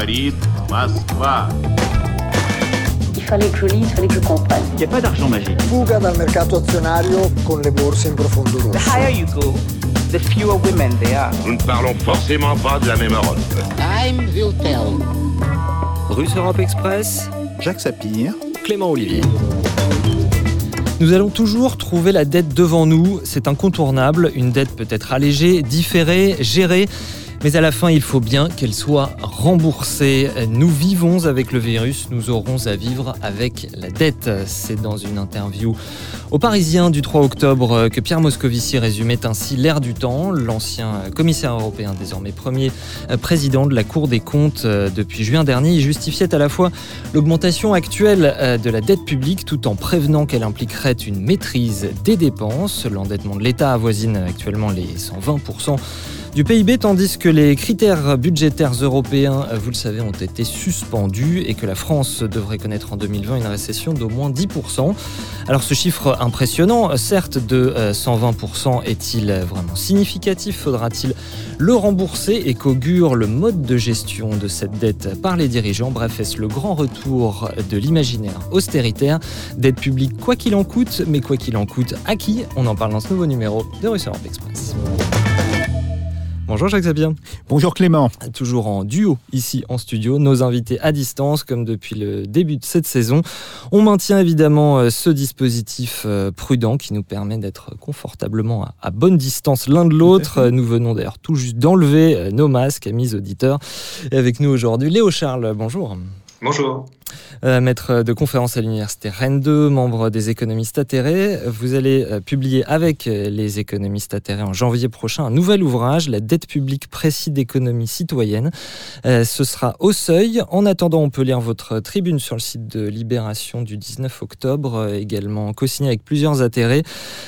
говорит Москва. Il fallait que je lise, il fallait que je comprenne. Il n'y a pas d'argent magique. Fuga dal mercato azionario con le borse in profondo The rosso. higher you go, the fewer women there are. Nous ne parlons forcément pas de la même Europe. Time will tell. Russe Europe Express, Jacques Sapir, Clément Olivier. Nous allons toujours trouver la dette devant nous, c'est incontournable, une dette peut être allégée, différée, gérée, mais à la fin il faut bien qu'elle soit remboursée. Nous vivons avec le virus, nous aurons à vivre avec la dette. C'est dans une interview au Parisien du 3 octobre que Pierre Moscovici résumait ainsi l'ère du temps, l'ancien commissaire européen, désormais premier président de la Cour des comptes depuis juin dernier. Justifiait à la fois l'augmentation actuelle de la dette publique tout en prévenant qu'elle impliquerait une maîtrise des dépenses. L'endettement de l'État avoisine actuellement les 120% du PIB, tandis que les critères budgétaires européens, vous le savez, ont été suspendus et que la France devrait connaître en 2020 une récession d'au moins 10%. Alors ce chiffre impressionnant, certes de 120%, est-il vraiment significatif? Faudra-t-il le rembourser? Et qu'augure le mode de gestion de cette dette par les dirigeants? Bref, est-ce le grand retour de l'imaginaire austéritaire? Dette publique quoi qu'il en coûte, mais quoi qu'il en coûte à On en parle dans ce nouveau numéro de Russe Express. Bonjour Jacques Sabien. Bonjour Clément. Toujours en duo ici en studio, nos invités à distance comme depuis le début de cette saison. On maintient évidemment euh, ce dispositif euh, prudent qui nous permet d'être confortablement à, à bonne distance l'un de l'autre. Nous venons d'ailleurs tout juste d'enlever euh, nos masques, amis auditeurs. Et avec nous aujourd'hui Léo Charles, bonjour. Bonjour. Euh, maître de conférence à l'université Rennes 2, membre des économistes atterrés. Vous allez euh, publier avec les économistes atterrés en janvier prochain un nouvel ouvrage, La dette publique précis d'économie citoyenne. Euh, ce sera au seuil. En attendant, on peut lire votre tribune sur le site de Libération du 19 octobre, euh, également co-signé avec plusieurs atterrés.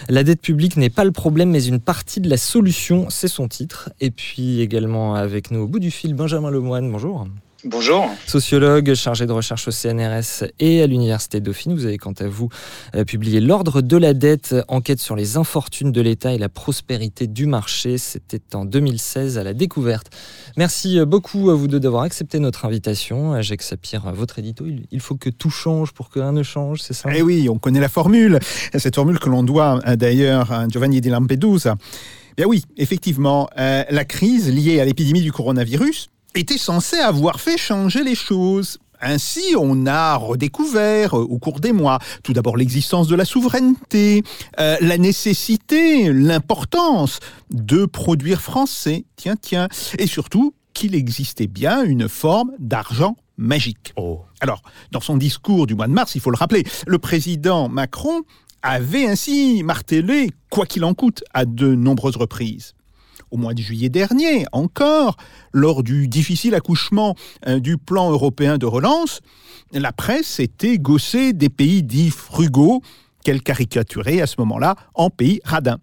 La dette publique n'est pas le problème, mais une partie de la solution, c'est son titre. Et puis également avec nous au bout du fil, Benjamin Lemoine, bonjour. Bonjour. Sociologue, chargé de recherche au CNRS et à l'Université Dauphine, vous avez quant à vous euh, publié L'ordre de la dette, enquête sur les infortunes de l'État et la prospérité du marché. C'était en 2016 à la découverte. Merci beaucoup à vous deux d'avoir accepté notre invitation. Jacques Sapir, votre édito, il- faut que tout change pour que rien ne change, c'est ça? Eh oui, on connaît la formule. Cette formule que l'on doit euh, d'ailleurs à Giovanni di Lampedusa. Bien oui, effectivement, euh, la crise liée à l'épidémie du coronavirus était censée avoir fait changer les choses. Ainsi, on a redécouvert euh, au cours des mois tout d'abord l'existence de la souveraineté, euh, la nécessité, l'importance de produire français, tiens, tiens, et surtout qu'il existait bien une forme d'argent magique. Alors, dans son discours du mois de mars, il faut le rappeler, le président Macron avait ainsi martelé, quoi qu'il en coûte, à de nombreuses reprises. Au mois de juillet dernier, encore, lors du difficile accouchement euh, du plan européen de relance, la presse était gaussée des pays dits frugaux, qu'elle caricaturait à ce moment-là en pays radins.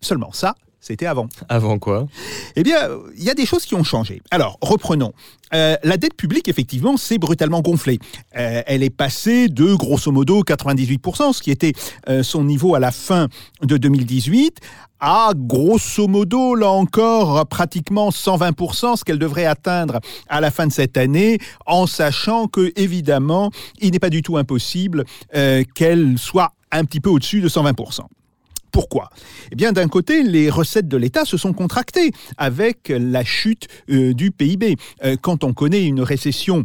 Seulement ça, c'était avant. Avant quoi? Eh bien, il y a des choses qui ont changé. Alors, reprenons. Euh, la dette publique, effectivement, s'est brutalement gonflée. Euh, elle est passée de, grosso modo, 98%, ce qui était euh, son niveau à la fin de 2018, à, grosso modo, là encore, pratiquement 120%, ce qu'elle devrait atteindre à la fin de cette année, en sachant que, évidemment, il n'est pas du tout impossible qu'elle soit un petit peu au-dessus de 120%. Pourquoi? Eh bien, d'un côté, les recettes de l'État se sont contractées avec la chute euh, du PIB. Euh, quand on connaît une récession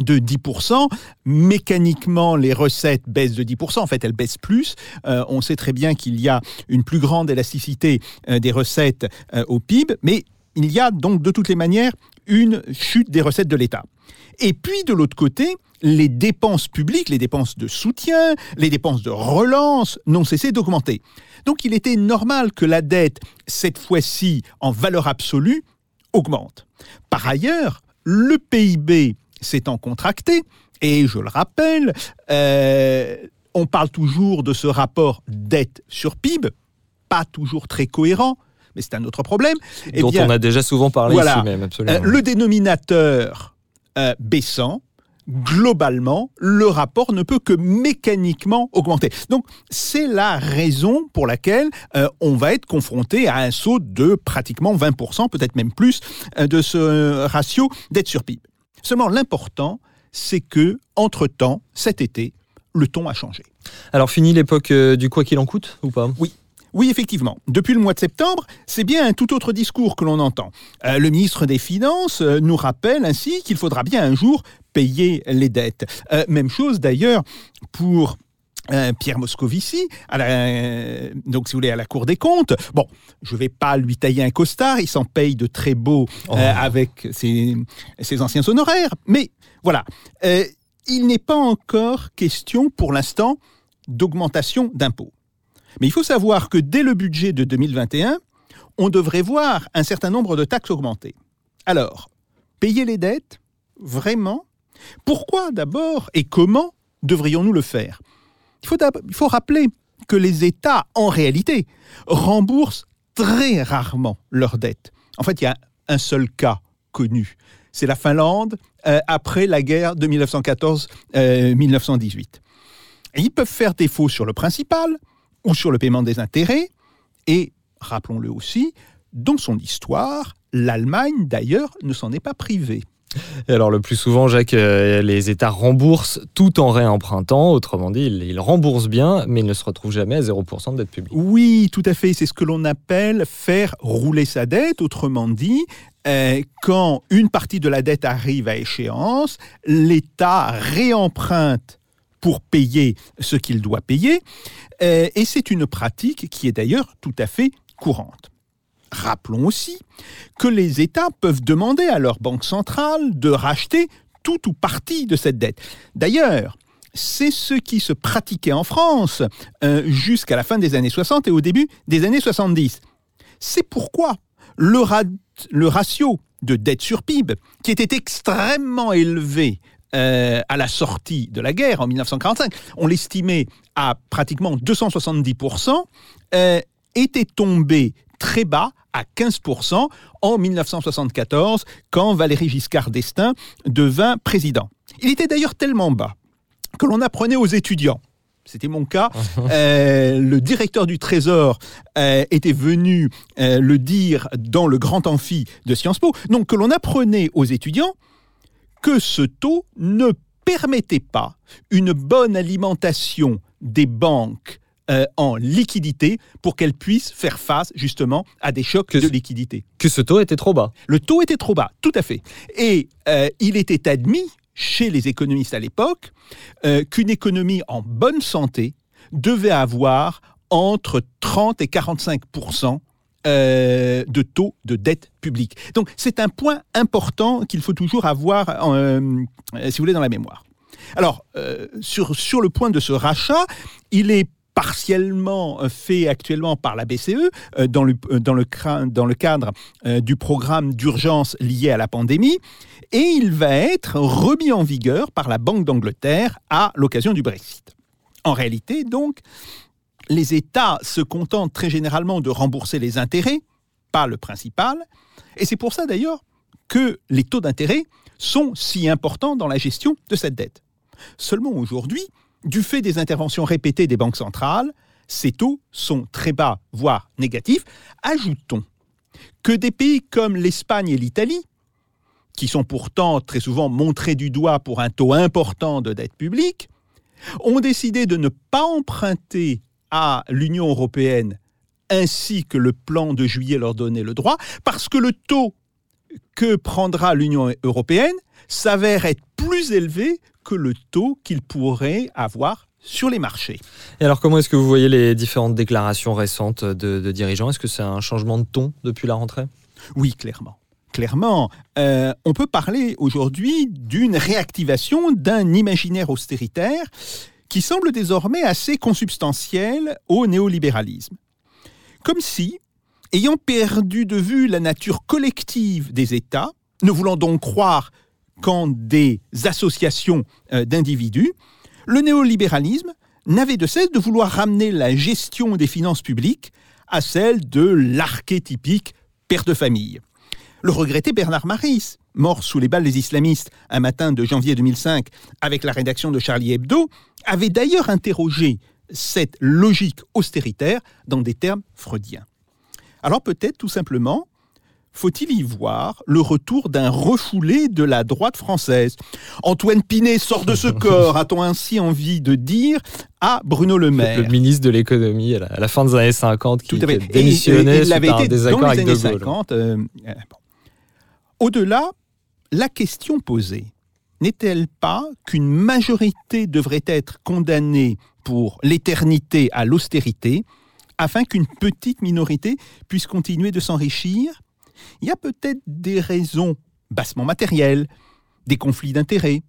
de 10%, mécaniquement les recettes baissent de 10%, en fait elles baissent plus. Euh, on sait très bien qu'il y a une plus grande élasticité des recettes au PIB, mais il y a donc de toutes les manières une chute des recettes de l'État. Et puis de l'autre côté, les dépenses publiques, les dépenses de soutien, les dépenses de relance n'ont cessé d'augmenter. Donc il était normal que la dette, cette fois-ci en valeur absolue, augmente. Par ailleurs, le PIB s'étant contracté, et je le rappelle, euh, on parle toujours de ce rapport dette sur PIB, pas toujours très cohérent, mais c'est un autre problème. Eh Dont bien, on a déjà souvent parlé voilà. ici même, absolument. euh, le dénominateur euh, baissant, globalement, le rapport ne peut que mécaniquement augmenter. Donc, c'est la raison pour laquelle euh, on va être confronté à un saut de pratiquement 20%, peut-être même plus, euh, de ce ratio dette sur PIB. Seulement l'important, c'est que, entre-temps, cet été, le ton a changé. Alors fini l'époque du quoi qu'il en coûte ou pas? Oui, effectivement. Depuis le mois de septembre, c'est bien un tout autre discours que l'on entend. Euh, le ministre des Finances euh, nous rappelle ainsi qu'il faudra bien un jour payer les dettes. Euh, même chose d'ailleurs pour Pierre Moscovici, à la, donc si vous voulez à la Cour des comptes. Bon, je vais pas lui tailler un costard, il s'en paye de très beaux euh, Oh. avec ses, ses anciens honoraires, mais voilà, Euh, il n'est pas encore question pour l'instant d'augmentation d'impôts. Mais il faut savoir que dès le budget de 2021, on devrait voir un certain nombre de taxes augmenter. Alors, payer les dettes Vraiment? Pourquoi d'abord et comment devrions-nous le faire? Il faut, rappeler que les États, en réalité, remboursent très rarement leurs dettes. En fait, il y a un seul cas connu. C'est la Finlande euh, après la guerre de 1914-1918. Et ils peuvent faire défaut sur le principal ou sur le paiement des intérêts. Et, rappelons-le aussi, dans son histoire, l'Allemagne, d'ailleurs, ne s'en est pas privée. Et alors le plus souvent, Jacques, euh, les États remboursent tout en réempruntant. Autrement dit, ils, remboursent bien, mais ils ne se retrouvent jamais à 0% de dette publique. Oui, tout à fait. C'est ce que l'on appelle faire rouler sa dette. Autrement dit, euh, quand une partie de la dette arrive à échéance, l'État réemprunte pour payer ce qu'il doit payer. Euh, et c'est une pratique qui est d'ailleurs tout à fait courante. Rappelons aussi que les États peuvent demander à leur banque centrale de racheter tout ou partie de cette dette. D'ailleurs, c'est ce qui se pratiquait en France euh, jusqu'à la fin des années 60 et au début des années 70. C'est pourquoi le, ra- le ratio de dette sur PIB, qui était extrêmement élevé euh, à la sortie de la guerre en 1945, on l'estimait à pratiquement 270%, euh, était tombé très bas à 15% en 1974 quand Valéry Giscard d'Estaing devint président. Il était d'ailleurs tellement bas que l'on apprenait aux étudiants. C'était mon cas. Euh, le directeur du Trésor euh, était venu euh, le dire dans le grand amphi de Sciences Po. Donc que l'on apprenait aux étudiants que ce taux ne permettait pas une bonne alimentation des banques euh, en liquidité pour qu'elles puissent faire face justement à des chocs Que de liquidité. Que ce taux était trop bas. Le taux était trop bas, tout à fait. Et euh, il était admis chez les économistes à l'époque euh, qu'une économie en bonne santé devait avoir entre 30 et 45 euh, de taux de dette publique. Donc c'est un point important qu'il faut toujours avoir, euh, euh, si vous voulez, dans la mémoire. Alors, euh, sur, sur le point de ce rachat, il est partiellement fait actuellement par la BCE dans, le, dans, le, cadre du programme d'urgence lié à la pandémie et il va être remis en vigueur par la Banque d'Angleterre à l'occasion du Brexit. En réalité, donc, les États se contentent très généralement de rembourser les intérêts, pas le principal, et c'est pour ça d'ailleurs que les taux d'intérêt sont si importants dans la gestion de cette dette. Seulement aujourd'hui, du fait des interventions répétées des banques centrales, ces taux sont très bas, voire négatifs. Ajoutons que des pays comme l'Espagne et l'Italie, qui sont pourtant très souvent montrés du doigt pour un taux important de dette publique, ont décidé de ne pas emprunter à l'Union européenne ainsi que le plan de juillet leur donnait le droit, parce que le taux que prendra l'Union européenne s'avère être plus élevé que le taux qu'il pourrait avoir sur les marchés. Et alors comment est-ce que vous voyez les différentes déclarations récentes de, de dirigeants? Est-ce que c'est un changement de ton depuis la rentrée? Oui, clairement. Clairement, euh, on peut parler aujourd'hui d'une réactivation d'un imaginaire austéritaire qui semble désormais assez consubstantiel au néolibéralisme. Comme si, ayant perdu de vue la nature collective des États, ne voulant donc croire qu'en des associations euh, d'individus, le néolibéralisme n'avait de cesse de vouloir ramener la gestion des finances publiques à celle de l'archétypique père de famille. Le regretté Bernard Maris, mort sous les balles des islamistes un matin de janvier 2005 avec la rédaction de Charlie Hebdo, avait d'ailleurs interrogé cette logique austéritaire dans des termes freudiens. Alors peut-être tout simplement faut-il y voir le retour d'un refoulé de la droite française? Antoine Pinet sort de ce corps, a-t-on ainsi envie de dire, à Bruno Le Maire. Le ministre de l'économie à, la- fin des années 50 qui Tout à fait. était démissionné Et- et il suite l'avait à un été désaccord dans les avec années De Gaulle. 50. euh, euh, bon. Au-delà, la question posée n'est-elle pas qu'une majorité devrait être condamnée pour l'éternité à l'austérité afin qu'une petite minorité puisse continuer de s'enrichir? Il y a peut-être des raisons bassement matérielles, des conflits d'intérêts,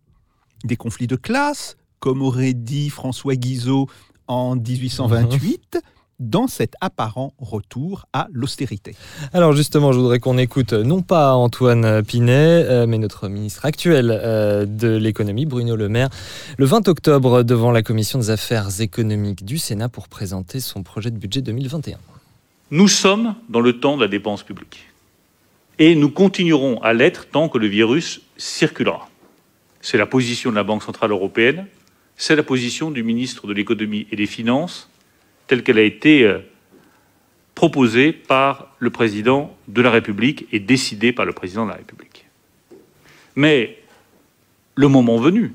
des conflits de classe, comme aurait dit François Guizot en 1828, dans cet apparent retour à l'austérité. Alors justement, je voudrais qu'on écoute non pas Antoine Pinet, euh, mais notre ministre actuel euh, de l'économie, Bruno Le Maire, le 20 octobre devant la commission des affaires économiques du Sénat pour présenter son projet de budget 2021. Nous sommes dans le temps de la dépense publique. Et nous continuerons à l'être tant que le virus circulera. C'est la position de la Banque Centrale Européenne, c'est la position du ministre de l'économie et des finances, telle qu'elle a été euh, proposée par le président de la République et décidée par le président de la République. Mais le moment venu,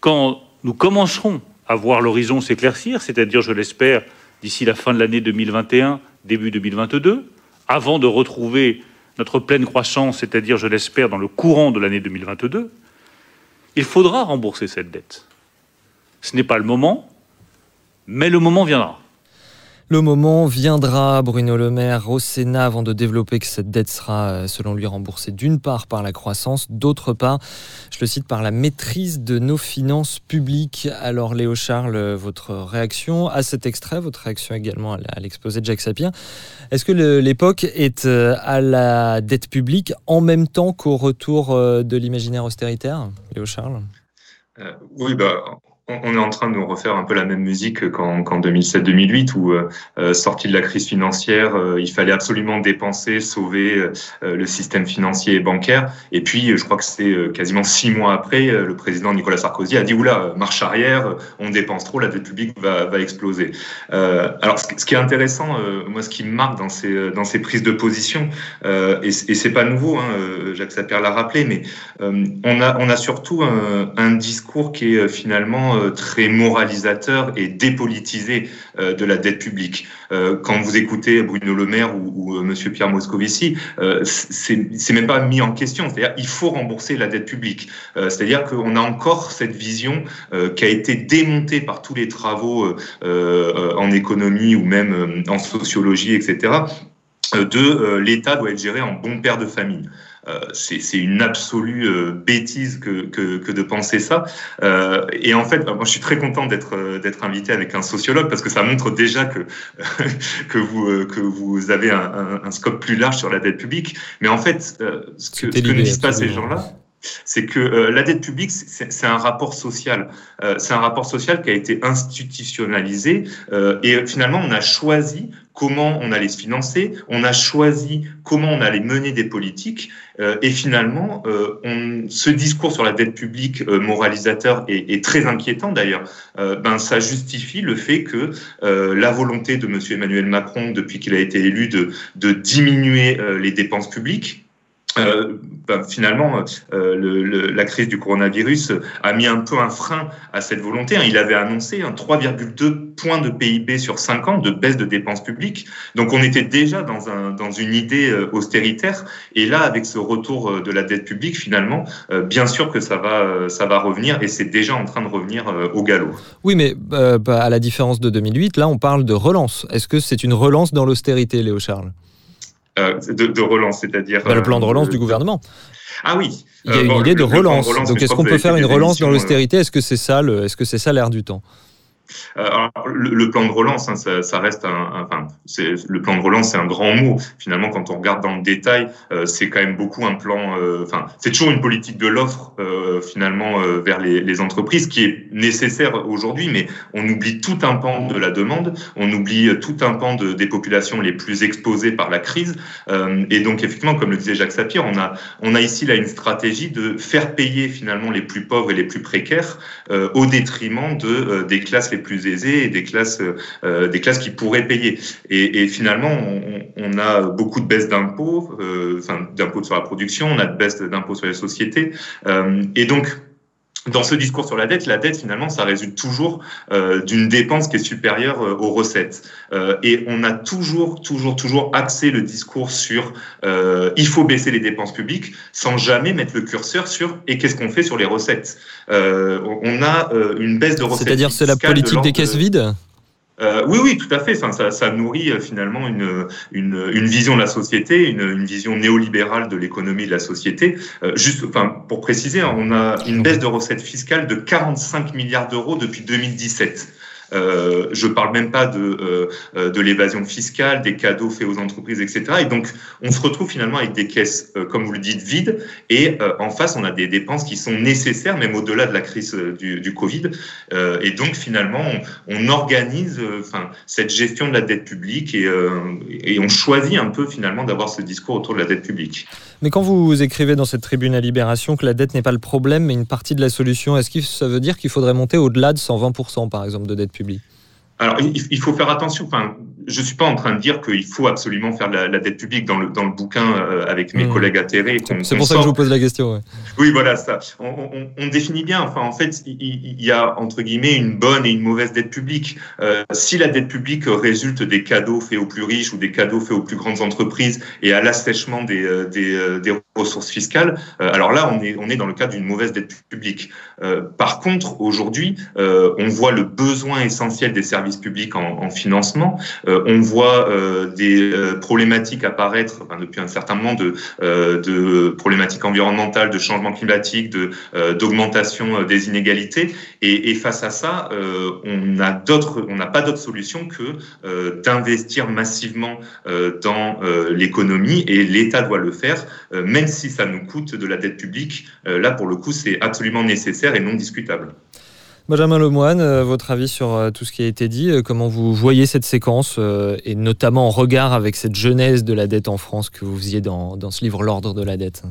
quand nous commencerons à voir l'horizon s'éclaircir, c'est-à-dire, je l'espère, d'ici la fin de l'année 2021, début 2022, avant de retrouver notre pleine croissance, c'est-à-dire, je l'espère, dans le courant de l'année 2022, il faudra rembourser cette dette. Ce n'est pas le moment, mais le moment viendra. Le moment viendra, Bruno Le Maire, au Sénat, avant de développer que cette dette sera, euh, selon lui, remboursée d'une part par la croissance, d'autre part, je le cite, par la maîtrise de nos finances publiques. Alors, Léo Charles, votre réaction à cet extrait, votre réaction également à l'exposé de Jacques Sapir. Est-ce que l'époque est euh, à la dette publique en même temps qu'au retour euh, de l'imaginaire austéritaire Léo Charles? Euh, oui, bah, on est en train de refaire un peu la même musique qu'en qu'en 2007-2008, où, euh, euh, sorti de la crise financière, euh, il fallait absolument dépenser, sauver euh, le système financier et bancaire. Et puis, je crois que c'est quasiment six mois après, le président Nicolas Sarkozy a dit oula, marche arrière, on dépense trop, la dette publique va, exploser. Alors, ce, qui- est intéressant, moi, ce qui me marque dans ces, prises de position, et, c'est pas nouveau, hein, Jacques Sapir l'a rappelé, mais on, a, surtout un, discours qui est finalement euh, très moralisateur et dépolitisé euh, de la dette publique. Euh, quand vous écoutez Bruno Le Maire ou, ou Monsieur Pierre Moscovici, c'est même pas mis en question. C'est-à-dire il faut rembourser la dette publique. C'est-à-dire qu'on a encore cette vision qui a été démontée par tous les travaux en économie ou même en sociologie, etc. De l'État doit être géré en bon père de famille. Euh, c'est une absolue euh, bêtise que, que, que de penser ça. Euh, et en fait, bah, moi, je suis très content d'être euh, d'être invité avec un sociologue parce que ça montre déjà que que vous euh, que vous avez un, un, un scope plus large sur la dette publique. Mais en fait, euh, ce que, ce que ne disent pas ces gens-là, c'est que euh, la dette publique, c'est un rapport social. Euh, c'est un rapport social qui a été institutionnalisé euh, et finalement, on a choisi comment on allait se financer, on a choisi comment on allait mener des politiques et finalement, euh, ce discours sur la dette publique euh, moralisateur est, très inquiétant d'ailleurs. Euh, ben, ça justifie le fait que euh, la volonté de Monsieur Emmanuel Macron, depuis qu'il a été élu, de, diminuer euh, les dépenses publiques, euh, ben, finalement, euh, la crise du coronavirus a mis un peu un frein à cette volonté. hein. Il avait annoncé un 3,2 points de PIB sur 5 ans de baisse de dépenses publiques. Donc on était déjà dans, un, dans une idée euh, austéritaire. Et là, avec ce retour de la dette publique, finalement, bien sûr que ça va, revenir et c'est déjà en train de revenir au galop. Oui, mais bah, à la différence de 2008, là, on parle de relance. Est-ce que c'est une relance dans l'austérité, Léo Charles? De, de relance, c'est-à-dire... Bah, Le plan de relance euh, du gouvernement. Ah oui. Il y a Euh, une bon, idée de relance. relance, Donc, est-ce qu'on peut faire une relance dans euh, l'austérité? Est-ce que c'est ça, est-ce que c'est ça l'air du temps? Euh, alors, le, plan de relance, hein, ça, ça reste un, enfin, le plan de relance, c'est un grand mot. Finalement, quand on regarde dans le détail, euh, c'est quand même beaucoup un plan. euh, Enfin, c'est toujours une politique de l'offre euh, finalement euh, vers les, les entreprises qui est nécessaire aujourd'hui, mais on oublie tout un pan de la demande, on oublie tout un pan de, des populations les plus exposées par la crise. Euh, et donc, effectivement, comme le disait Jacques Sapir, on a, on a ici là une stratégie de faire payer finalement les plus pauvres et les plus précaires euh, au détriment de euh, des classes les plus aisées et des classes euh, des classes qui pourraient payer. Et, et finalement, on, on a beaucoup de baisses d'impôts, euh, enfin d'impôts sur la production, on a de baisses d'impôts sur les sociétés, euh, et donc dans ce discours sur la dette, la dette finalement, ça résulte toujours euh, d'une dépense qui est supérieure euh, aux recettes. Euh, et on a toujours, toujours, toujours axé le discours sur euh, il faut baisser les dépenses publiques, sans jamais mettre le curseur sur et qu'est-ce qu'on fait sur les recettes? Euh, on a euh, une baisse de recettes. C'est-à-dire c'est la de politique des caisses de- vides? Euh, oui, oui, tout à fait. Ça, nourrit euh, finalement une, une, vision de la société, une, une vision néolibérale de l'économie de la société. Euh, juste, enfin, pour préciser, hein, on a une baisse de recettes fiscales de 45 milliards d'euros depuis 2017. Euh, je parle même pas de, euh, euh, de l'évasion fiscale, des cadeaux faits aux entreprises, etc. Et donc, on se retrouve finalement avec des caisses, comme vous le dites, vides. Et en face, on a des dépenses qui sont nécessaires, même au-delà de la crise du, du Covid. Et donc, finalement, on, organise enfin, cette gestion de la dette publique et, et on choisit un peu finalement d'avoir ce discours autour de la dette publique. Mais quand vous écrivez dans cette tribune à Libération que la dette n'est pas le problème, mais une partie de la solution, est-ce que ça veut dire qu'il faudrait monter au-delà de 120%, par exemple, de dette publique? Alors, il, faut faire attention. Enfin, je suis pas en train de dire qu'il faut absolument faire la, la dette publique dans le, dans le bouquin euh, avec mes Mmh. collègues atterrés. C'est pour ça que je vous pose la question. ouais. Oui, voilà ça. On, on- on définit bien. Enfin, en fait, il, y a entre guillemets une bonne et une mauvaise dette publique. Euh, si la dette publique résulte des cadeaux faits aux plus riches ou des cadeaux faits aux plus grandes entreprises et à l'assèchement des, euh, des, des ressources fiscales, euh, alors là, on est, on est dans le cadre d'une mauvaise dette publique. Par contre, aujourd'hui, on voit le besoin essentiel des services publics en, en financement. Euh, on voit euh, des euh, problématiques apparaître depuis un certain moment de, problématiques environnementales, de changement climatique, de d'augmentation des inégalités. Et, face à ça, on on n'a pas d'autre solution que d'investir massivement dans l'économie et l'État doit le faire, même si ça nous coûte de la dette publique. Là, pour le coup, c'est absolument nécessaire et non discutable. Benjamin Lemoine, euh, votre avis sur euh, tout ce qui a été dit, euh, comment vous voyez cette séquence, et notamment en regard avec cette genèse de la dette en France que vous faisiez dans, ce livre L'ordre de la dette?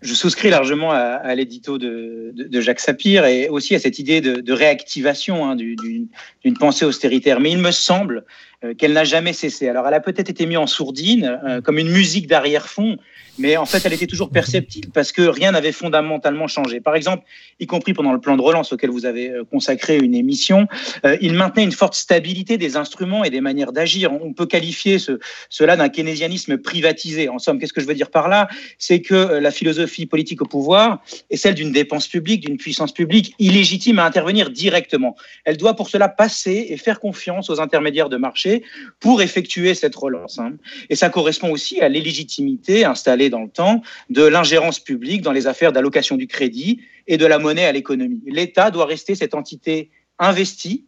Je souscris largement à, l'édito de, Jacques Sapir et aussi à cette idée de, réactivation hein, du- d'une pensée austéritaire. Mais il me semble qu'elle n'a jamais cessé. Alors, elle a peut-être été mise en sourdine, euh, comme une musique d'arrière-fond, mais en fait, elle était toujours perceptible parce que rien n'avait fondamentalement changé. Par exemple, y compris pendant le plan de relance auquel vous avez euh, consacré une émission, euh, il maintenait une forte stabilité des instruments et des manières d'agir. On peut qualifier ce, cela d'un keynésianisme privatisé. En somme, qu'est-ce que je veux dire par là? C'est que euh, la philosophie politique au pouvoir est celle d'une dépense publique, d'une puissance publique illégitime à intervenir directement. Elle doit pour cela passer et faire confiance aux intermédiaires de marché pour effectuer cette relance. hein. Et ça correspond aussi à l'illégitimité installée dans le temps de l'ingérence publique dans les affaires d'allocation du crédit et de la monnaie à l'économie. L'État doit rester cette entité investie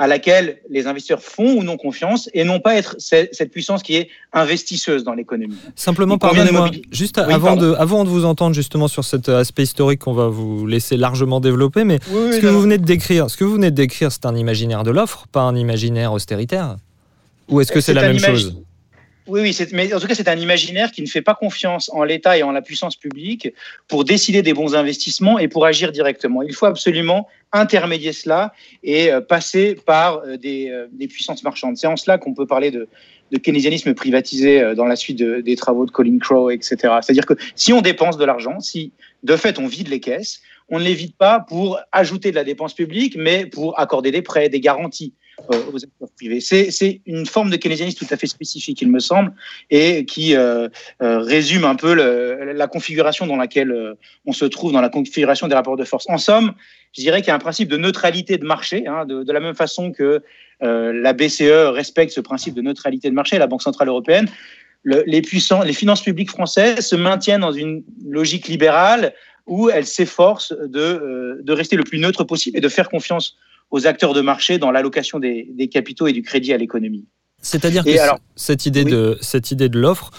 à laquelle les investisseurs font ou non confiance et non pas être ce- cette puissance qui est investisseuse dans l'économie. Simplement, pardonnez-moi, juste Oui, avant, pardon. de, avant de vous entendre justement sur cet aspect historique qu'on va vous laisser largement développer, mais Oui, oui, ce que vous venez de décrire, ce que vous venez de décrire, c'est un imaginaire de l'offre, pas un imaginaire austéritaire Ou est-ce que c'est la même chose Oui, oui, mais en tout cas, c'est un imaginaire qui ne fait pas confiance en l'État et en la puissance publique pour décider des bons investissements et pour agir directement. Il faut absolument intermédier cela et euh, passer par euh, des, euh, des puissances marchandes. C'est en cela qu'on peut parler de, de keynésianisme privatisé dans la suite de- des travaux de Colin Crow, etc. C'est-à-dire que si on dépense de l'argent, si de fait on vide les caisses, on ne les vide pas pour ajouter de la dépense publique, mais pour accorder des prêts, des garanties privés. C'est une forme de keynésianisme tout à fait spécifique, il me semble, et qui euh, euh, résume un peu la configuration dans laquelle euh, on se trouve, dans la configuration des rapports de force. En somme, je dirais qu'il y a un principe de neutralité de marché, hein, de, la même façon que euh, la BCE respecte ce principe de neutralité de marché, la Banque centrale européenne. Le- les puissants, les finances publiques françaises se maintiennent dans une logique libérale où elles s'efforcent euh, de rester le plus neutre possible et de faire confiance aux acteurs de marché dans l'allocation des, des capitaux et du crédit à l'économie. C'est-à-dire que alors- cette idée Oui. de cette idée de l'offre,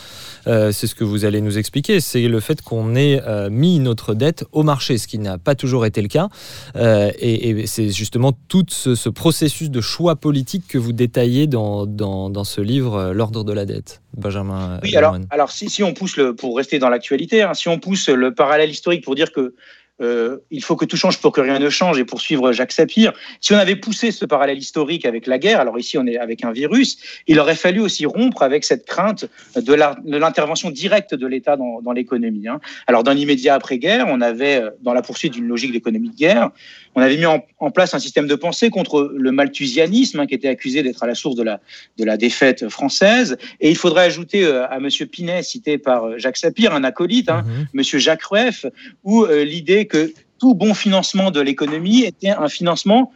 euh, c'est ce que vous allez nous expliquer, c'est le fait qu'on ait euh, mis notre dette au marché, ce qui n'a pas toujours été le cas, Euh, et, et c'est justement tout ce, ce processus de choix politique que vous détaillez dans, dans, dans ce livre, L'ordre de la dette, Benjamin. Oui, alors, si, si on pousse le, pour rester dans l'actualité, hein, si on pousse le parallèle historique pour dire que euh, il faut que tout change pour que rien ne change et pour suivre Jacques Sapir. Si on avait poussé ce parallèle historique avec la guerre, alors ici on est avec un virus, il aurait fallu aussi rompre avec cette crainte de l'intervention directe de l'État dans, l'économie. Hein. Alors dans l'immédiat après-guerre, on avait, euh, dans la poursuite d'une logique d'économie de guerre, on avait mis en, en, place un système de pensée contre le malthusianisme, hein, qui était accusé d'être à la source de la, de la défaite française. Et il faudrait ajouter euh, à Monsieur Pinet, cité par Jacques Sapir, un acolyte, hein, mmh. Monsieur Jacques Rueff, où l'idée que tout bon financement de l'économie était un financement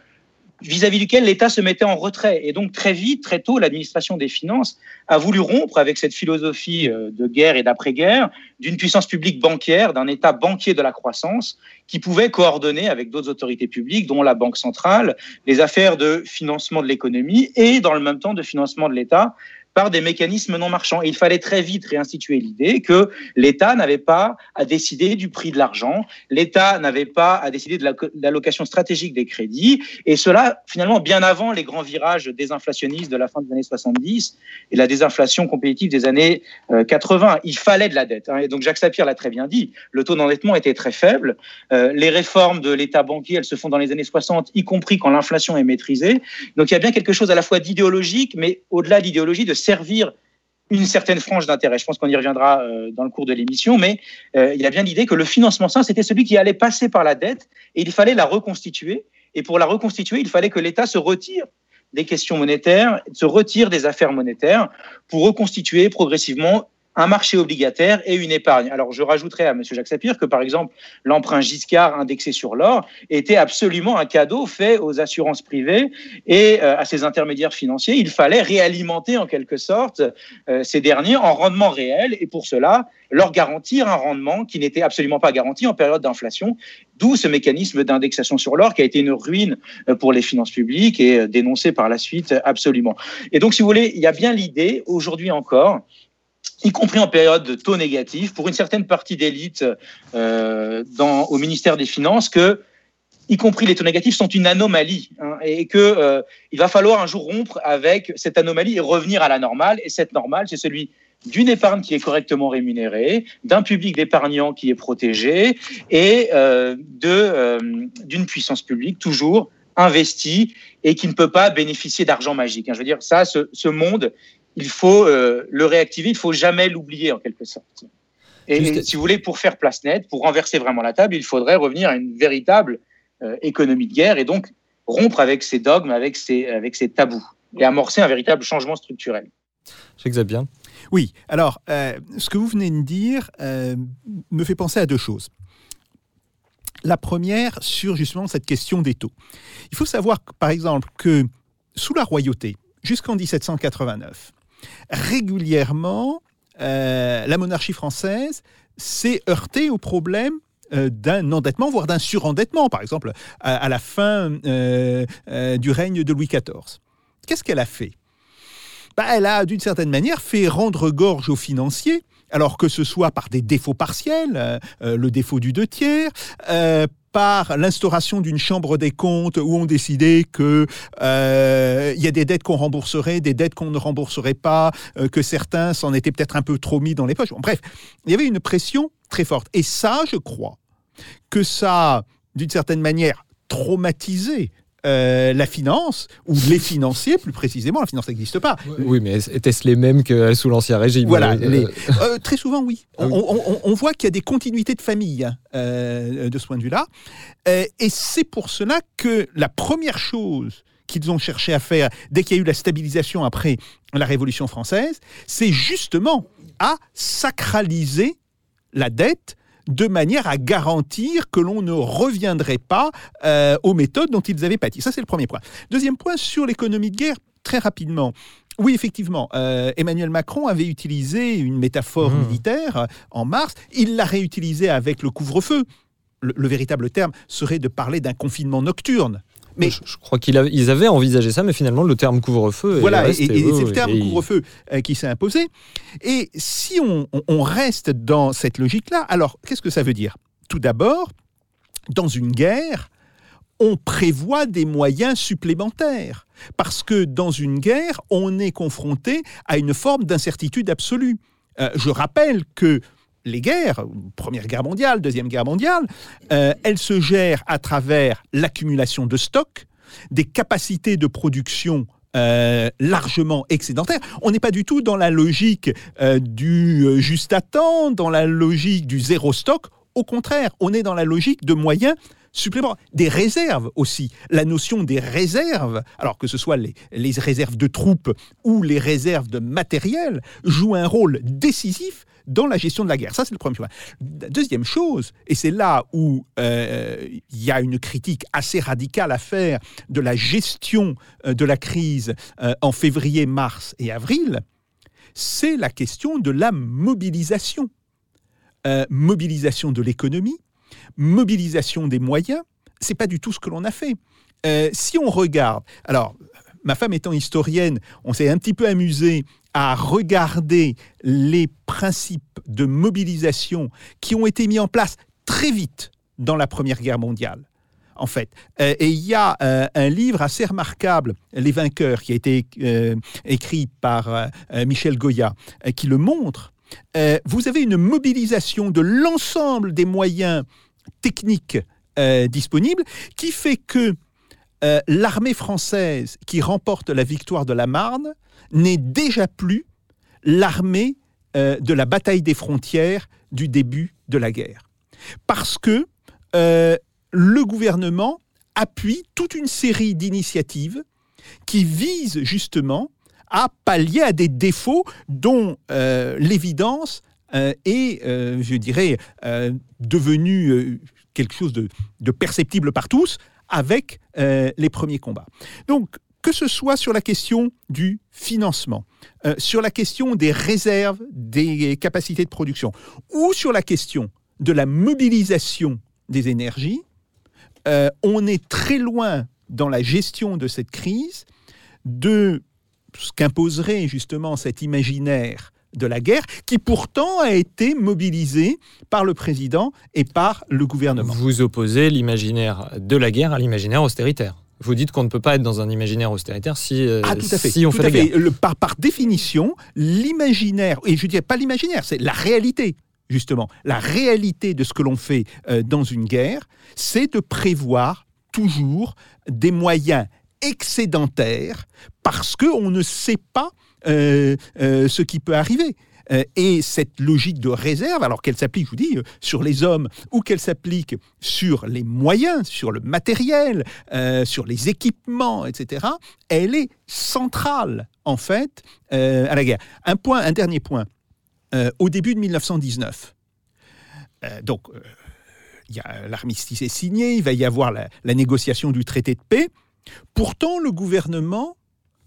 vis-à-vis duquel l'État se mettait en retrait. Et donc très vite, très tôt, l'administration des finances a voulu rompre avec cette philosophie euh, de guerre et d'après-guerre d'une puissance publique bancaire, d'un État banquier de la croissance, qui pouvait coordonner avec d'autres autorités publiques, dont la Banque centrale, les affaires de financement de l'économie et dans le même temps de financement de l'État par des mécanismes non marchands. il fallait très vite réinstituer l'idée que l'État n'avait pas à décider du prix de l'argent, l'État n'avait pas à décider de l'allocation stratégique des crédits, et cela finalement bien avant les grands virages désinflationnistes de la fin des années 70 et la désinflation compétitive des années 80. Euh, il fallait de la dette. Hein. Et donc Jacques Sapir l'a très bien dit, le taux d'endettement était très faible. Euh, les réformes de l'État banquier, elles se font dans les années 60, y compris quand l'inflation est maîtrisée. Donc il y a bien quelque chose à la fois d'idéologique, mais au-delà d'idéologie, de servir une certaine frange d'intérêt. Je pense qu'on y reviendra euh, dans le cours de l'émission, mais euh, il y a bien l'idée que le financement sain, c'était celui qui allait passer par la dette et il fallait la reconstituer. Et pour la reconstituer, il fallait que l'État se retire des questions monétaires, se retire des affaires monétaires pour reconstituer progressivement un marché obligataire et une épargne. Alors, je rajouterais à M. Jacques Sapir que, par exemple, l'emprunt Giscard indexé sur l'or était absolument un cadeau fait aux assurances privées et euh, à ces intermédiaires financiers. Il fallait réalimenter en quelque sorte euh, ces derniers en rendement réel et pour cela, leur garantir un rendement qui n'était absolument pas garanti en période d'inflation, d'où ce mécanisme d'indexation sur l'or qui a été une ruine euh, pour les finances publiques et dénoncé par la suite absolument. Et donc, si vous voulez, il y a bien l'idée, aujourd'hui encore, y compris en période de taux négatifs, pour une certaine partie d'élite euh, au ministère des Finances, que y compris les taux négatifs, sont une anomalie hein, et qu'il euh, va falloir un jour rompre avec cette anomalie et revenir à la normale. Et cette normale, c'est celui d'une épargne qui est correctement rémunérée, d'un public d'épargnants qui est protégé et euh, euh d'une puissance publique toujours investie et qui ne peut pas bénéficier d'argent magique. Hein. Je veux dire, ça, ce monde, il faut euh, le réactiver, il faut jamais l'oublier en quelque sorte. Et, si vous voulez, pour faire place nette, pour renverser vraiment la table, il faudrait revenir à une véritable euh, économie de guerre et donc rompre avec ces dogmes, avec ces, avec ces tabous et amorcer un véritable changement structurel. J'exagère bien. Oui, alors, euh, ce que vous venez de dire me fait penser à deux choses. La première, sur justement cette question des taux. Il faut savoir, par exemple, que sous la royauté, jusqu'en 1789, régulièrement, euh, la monarchie française s'est heurtée au problème euh, d'un endettement, voire d'un surendettement, par exemple, à, la fin euh, du règne de Louis XIV. Qu'est-ce qu'elle a fait? Bah, Elle a, d'une certaine manière, fait rendre gorge aux financiers, alors que ce soit par des défauts partiels, le défaut du deux tiers, par l'instauration d'une chambre des comptes où on décidait que euh, il y a des dettes qu'on rembourserait, des dettes qu'on ne rembourserait pas, euh, que certains s'en étaient peut-être un peu trop mis dans les poches. bref, il y avait une pression très forte. Et ça, je crois que ça, d'une certaine manière, traumatisé euh, la finance, ou les financiers plus précisément, la finance n'existe pas. Oui, mais était-ce les mêmes que sous l'Ancien Régime Voilà, euh, euh, très souvent oui. Ah on, voit qu'il y a des continuités de famille de ce point de vue-là. et c'est pour cela que la première chose qu'ils ont cherché à faire dès qu'il y a eu la stabilisation après la Révolution française, c'est justement à sacraliser la dette de manière à garantir que l'on ne reviendrait pas euh, aux méthodes dont ils avaient pâti. Ça, c'est le premier point. Deuxième point, sur l'économie de guerre, très rapidement. Oui, effectivement, euh, Emmanuel Macron avait utilisé une métaphore mmh. militaire en mars. Il l'a réutilisée avec le couvre-feu. le, véritable terme serait de parler d'un confinement nocturne. Mais je, crois qu'ils avaient envisagé ça, mais finalement le terme couvre-feu. Voilà, et, c'est le terme couvre-feu euh, qui s'est imposé. Et si on, on reste dans cette logique-là, alors qu'est-ce que ça veut dire? Tout d'abord, dans une guerre, on prévoit des moyens supplémentaires. Parce que dans une guerre, on est confronté à une forme d'incertitude absolue. Euh, je rappelle que les guerres, Première Guerre mondiale, Deuxième Guerre mondiale, euh, elles se gèrent à travers l'accumulation de stocks, des capacités de production euh, largement excédentaires. On n'est pas du tout dans la logique euh, du juste à temps, dans la logique du zéro stock. Au contraire, on est dans la logique de moyens supplémentaires, des réserves aussi. La notion des réserves, alors que ce soit les, les réserves de troupes ou les réserves de matériel, joue un rôle décisif dans la gestion de la guerre. Ça, c'est le premier point. Deuxième chose, et c'est là où euh, il y a une critique assez radicale à faire de la gestion euh, de la crise euh, en février, mars et avril, c'est la question de la mobilisation. Mobilisation de l'économie, mobilisation des moyens, c'est pas du tout ce que l'on a fait. Si on regarde, alors ma femme étant historienne, on s'est un petit peu amusé à regarder les principes de mobilisation qui ont été mis en place très vite dans la Première Guerre mondiale. En fait, Euh, et il y a euh, un livre assez remarquable, Les vainqueurs, qui a été euh, écrit par Michel Goya, qui le montre. Vous avez une mobilisation de l'ensemble des moyens techniques disponibles qui fait que euh, l'armée française qui remporte la victoire de la Marne n'est déjà plus l'armée euh, de la bataille des frontières du début de la guerre. Parce que euh, le gouvernement appuie toute une série d'initiatives qui visent justement à pallier à des défauts dont l'évidence est, je dirais, devenue quelque chose de perceptible par tous avec euh, les premiers combats. Donc, que ce soit sur la question du financement, euh, sur la question des réserves des capacités de production, ou sur la question de la mobilisation des énergies, euh, on est très loin dans la gestion de cette crise de ce qu'imposerait justement cet imaginaire de la guerre, qui pourtant a été mobilisé par le président et par le gouvernement. Vous opposez l'imaginaire de la guerre à l'imaginaire austéritaire. Vous dites qu'on ne peut pas être dans un imaginaire austéritaire si, euh, Ah, tout à fait. si on tout fait à la fait. Le- par, par définition, l'imaginaire, et je dirais pas l'imaginaire, c'est la réalité, justement. La réalité de ce que l'on fait euh, dans une guerre, c'est de prévoir toujours des moyens excédentaires parce qu'on ne sait pas ce qui peut arriver. Euh, et cette logique de réserve, alors qu'elle s'applique, je vous dis, euh, sur les hommes ou qu'elle s'applique sur les moyens, sur le matériel, euh, sur les équipements, etc., elle est centrale, en fait, euh, à la guerre. Un point, un dernier point. Euh, au début de 1919, euh, donc, euh, l'armistice est signé, il va y avoir la négociation du traité de paix. Pourtant, le gouvernement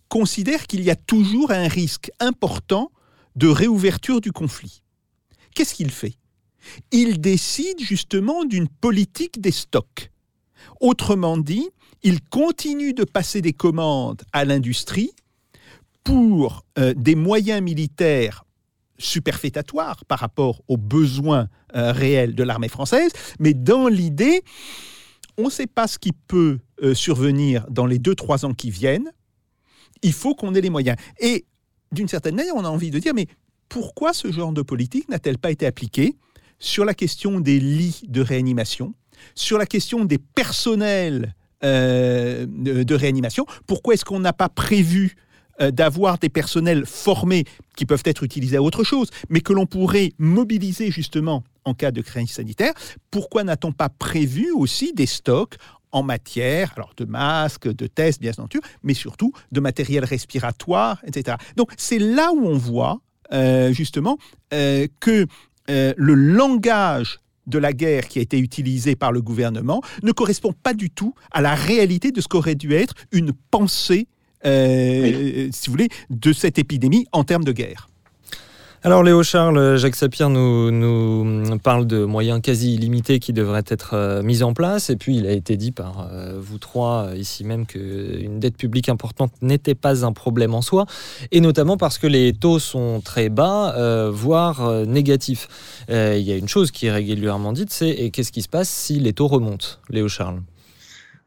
considère qu'il y a toujours un risque important de réouverture du conflit. Qu'est-ce qu'il fait? Il décide justement d'une politique des stocks. Autrement dit, il continue de passer des commandes à l'industrie pour euh, des moyens militaires superfétatoires par rapport aux besoins euh, réels de l'armée française, mais dans l'idée, on ne sait pas ce qui peut euh, survenir dans les deux, trois ans qui viennent. Il faut qu'on ait les moyens. Et d'une certaine manière, on a envie de dire, mais pourquoi ce genre de politique n'a-t-elle pas été appliquée sur la question des lits de réanimation, sur la question des personnels euh, de, réanimation? Pourquoi est-ce qu'on n'a pas prévu euh, d'avoir des personnels formés qui peuvent être utilisés à autre chose, mais que l'on pourrait mobiliser justement en cas de crise sanitaire? Pourquoi n'a-t-on pas prévu aussi des stocks en matière alors de masques, de tests, bien sûr, mais surtout de matériel respiratoire, etc. Donc c'est là où on voit euh, justement euh, que euh, le langage de la guerre qui a été utilisé par le gouvernement ne correspond pas du tout à la réalité de ce qu'aurait dû être une pensée, si vous voulez, de cette épidémie en termes de guerre. Alors Léo Charles, Jacques Sapir nous, parle de moyens quasi illimités qui devraient être euh, mis en place. Et puis il a été dit par euh, vous trois euh, ici même qu'une dette publique importante n'était pas un problème en soi. Et notamment parce que les taux sont très bas, voire négatifs. Il y a une chose qui est régulièrement dite, c'est qu'est-ce qui se passe si les taux remontent, Léo Charles?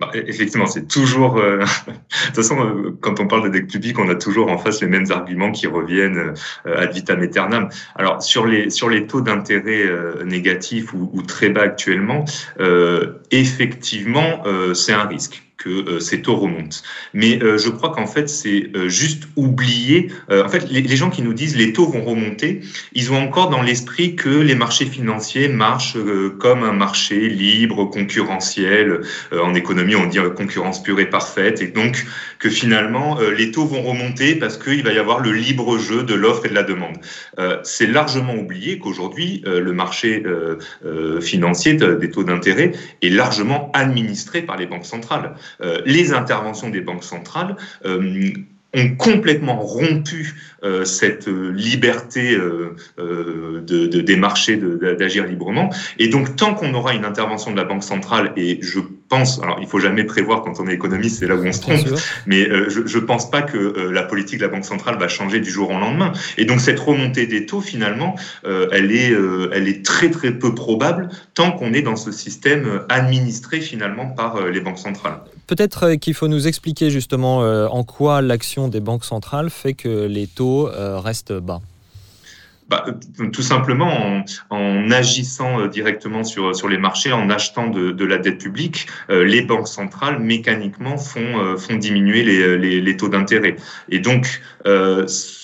Bah, effectivement, c'est toujours. Euh, de toute façon, euh, quand on parle de dette publique, on a toujours en face les mêmes arguments qui reviennent euh, ad vitam aeternam. Alors sur les sur les taux d'intérêt négatifs ou, ou, très bas actuellement, effectivement, c'est un risque que euh, ces taux remontent. Mais euh, je crois qu'en fait, c'est euh, juste oublier. en fait, les, les, gens qui nous disent les taux vont remonter, ils ont encore dans l'esprit que les marchés financiers marchent comme un marché libre, concurrentiel. en économie, on dit concurrence pure et parfaite. Et donc, que finalement, les taux vont remonter parce qu'il va y avoir le libre jeu de l'offre et de la demande. c'est largement oublié qu'aujourd'hui, le marché financier des taux d'intérêt est largement administré par les banques centrales. Euh, les interventions des banques centrales euh, ont complètement rompu euh, cette liberté de, des marchés d'agir librement. Et donc, tant qu'on aura une intervention de la Banque centrale, et je pense, alors il faut jamais prévoir quand on est économiste, c'est là où on se trompe, mais je ne pense pas que la politique de la Banque centrale va changer du jour au lendemain. Et donc, cette remontée des taux, finalement, elle, est, elle est très très peu probable tant qu'on est dans ce système administré finalement par les banques centrales. Peut-être euh, qu'il faut nous expliquer justement euh, en quoi l'action des banques centrales fait que les taux euh, restent bas. Bah, tout simplement en, agissant directement sur, sur les marchés, en achetant de, la dette publique, les banques centrales mécaniquement font, font diminuer les, les, taux d'intérêt. Et donc,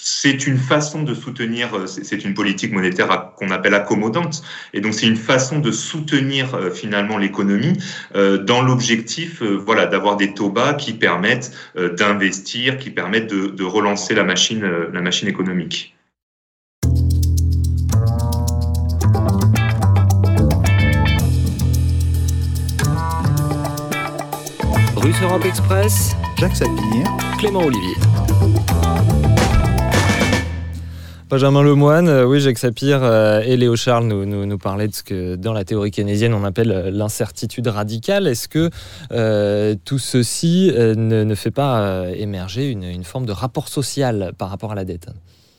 c'est une façon de soutenir, euh, c'est une politique monétaire qu'on appelle accommodante, et donc c'est une façon de soutenir euh, finalement l'économie euh, dans l'objectif, voilà, d'avoir des taux bas qui permettent d'investir, qui permettent de, relancer la machine, la machine économique. Russe Europe Express, Jacques Sapir, Clément Olivier. Benjamin Lemoine, euh, oui, Jacques Sapir euh, et Léo Charles nous, nous, parlaient de ce que dans la théorie keynésienne on appelle euh, l'incertitude radicale. Est-ce que tout ceci ne, fait pas émerger une, une, forme de rapport social par rapport à la dette?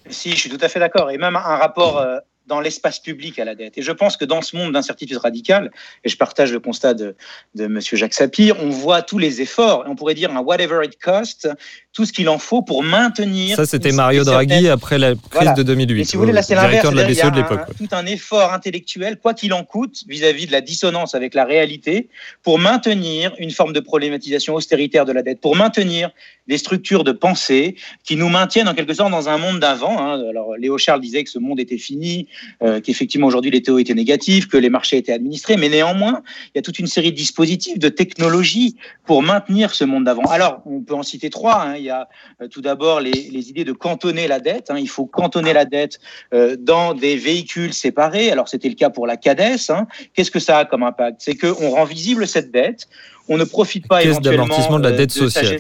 Si, je suis tout à fait d'accord. Et même un rapport dans l'espace public à la dette. Et je pense que dans ce monde d'incertitude radicale, et je partage le constat de, de M. Jacques Sapir, on voit tous les efforts, et on pourrait dire un whatever it costs, tout ce qu'il en faut pour maintenir. Ça, c'était Mario Draghi après la crise de 2008. Et si vous voulez, là, c'est l'inverse. De il y a un, tout un effort intellectuel, quoi qu'il en coûte, vis-à-vis -vis de la dissonance avec la réalité, pour maintenir une forme de problématisation austéritaire de la dette, pour maintenir des structures de pensée qui nous maintiennent en quelque sorte dans un monde d'avant. Hein. Alors, Léo Charles disait que ce monde était fini, euh, qu'effectivement aujourd'hui les taux étaient négatifs, que les marchés étaient administrés, mais néanmoins, il y a toute une série de dispositifs, de technologies pour maintenir ce monde d'avant. Alors, on peut en citer trois. Hein. Il y a euh, tout d'abord les, les, idées de cantonner la dette. Hein. Il faut cantonner la dette euh, dans des véhicules séparés. Alors, c'était le cas pour la CADES. Hein. Qu'est-ce que ça a comme impact? C'est qu'on rend visible cette dette. On ne profite pas d'amortissement de la dette sociale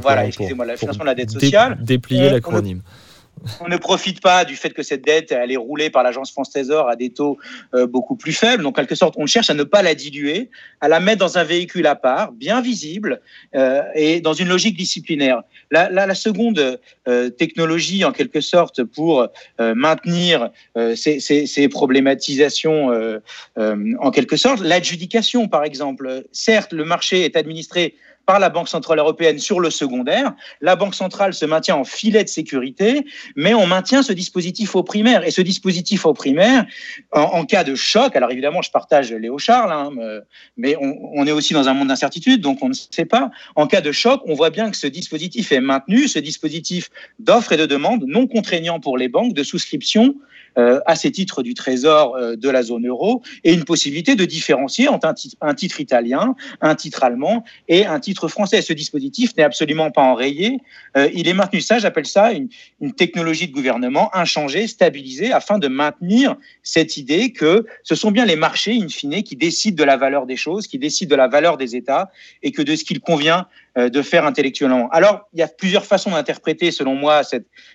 voilà, excusez-moi, la de la dette sociale. déplier l'acronyme on ne profite pas du fait que cette dette elle est roulée par l'agence France Trésor à des taux euh, beaucoup plus faibles. Donc, en quelque sorte, on cherche à ne pas la diluer, à la mettre dans un véhicule à part, bien visible euh, et dans une logique disciplinaire. La, la, seconde euh, technologie, en quelque sorte, pour maintenir ces, problématisations, en quelque sorte, l'adjudication, par exemple. Certes, le marché est administré par la Banque centrale européenne sur le secondaire. La Banque centrale se maintient en filet de sécurité, mais on maintient ce dispositif au primaire. Et ce dispositif au primaire, en, cas de choc, alors évidemment, je partage Léo Charles, hein, mais on, on, est aussi dans un monde d'incertitude, donc on ne sait pas. En cas de choc, on voit bien que ce dispositif est maintenu, ce dispositif d'offre et de demande non contraignant pour les banques de souscription euh, à ces titres du Trésor euh, de la zone euro et une possibilité de différencier entre un titre, un titre italien, un titre allemand et un titre français. Ce dispositif n'est absolument pas enrayé. Euh, il est maintenu. Ça, j'appelle ça une, une, technologie de gouvernement inchangée, stabilisée, afin de maintenir cette idée que ce sont bien les marchés, in fine, qui décident de la valeur des choses, qui décident de la valeur des États et que de ce qu'il convient de faire intellectuellement. Alors, il y a plusieurs façons d'interpréter, selon moi,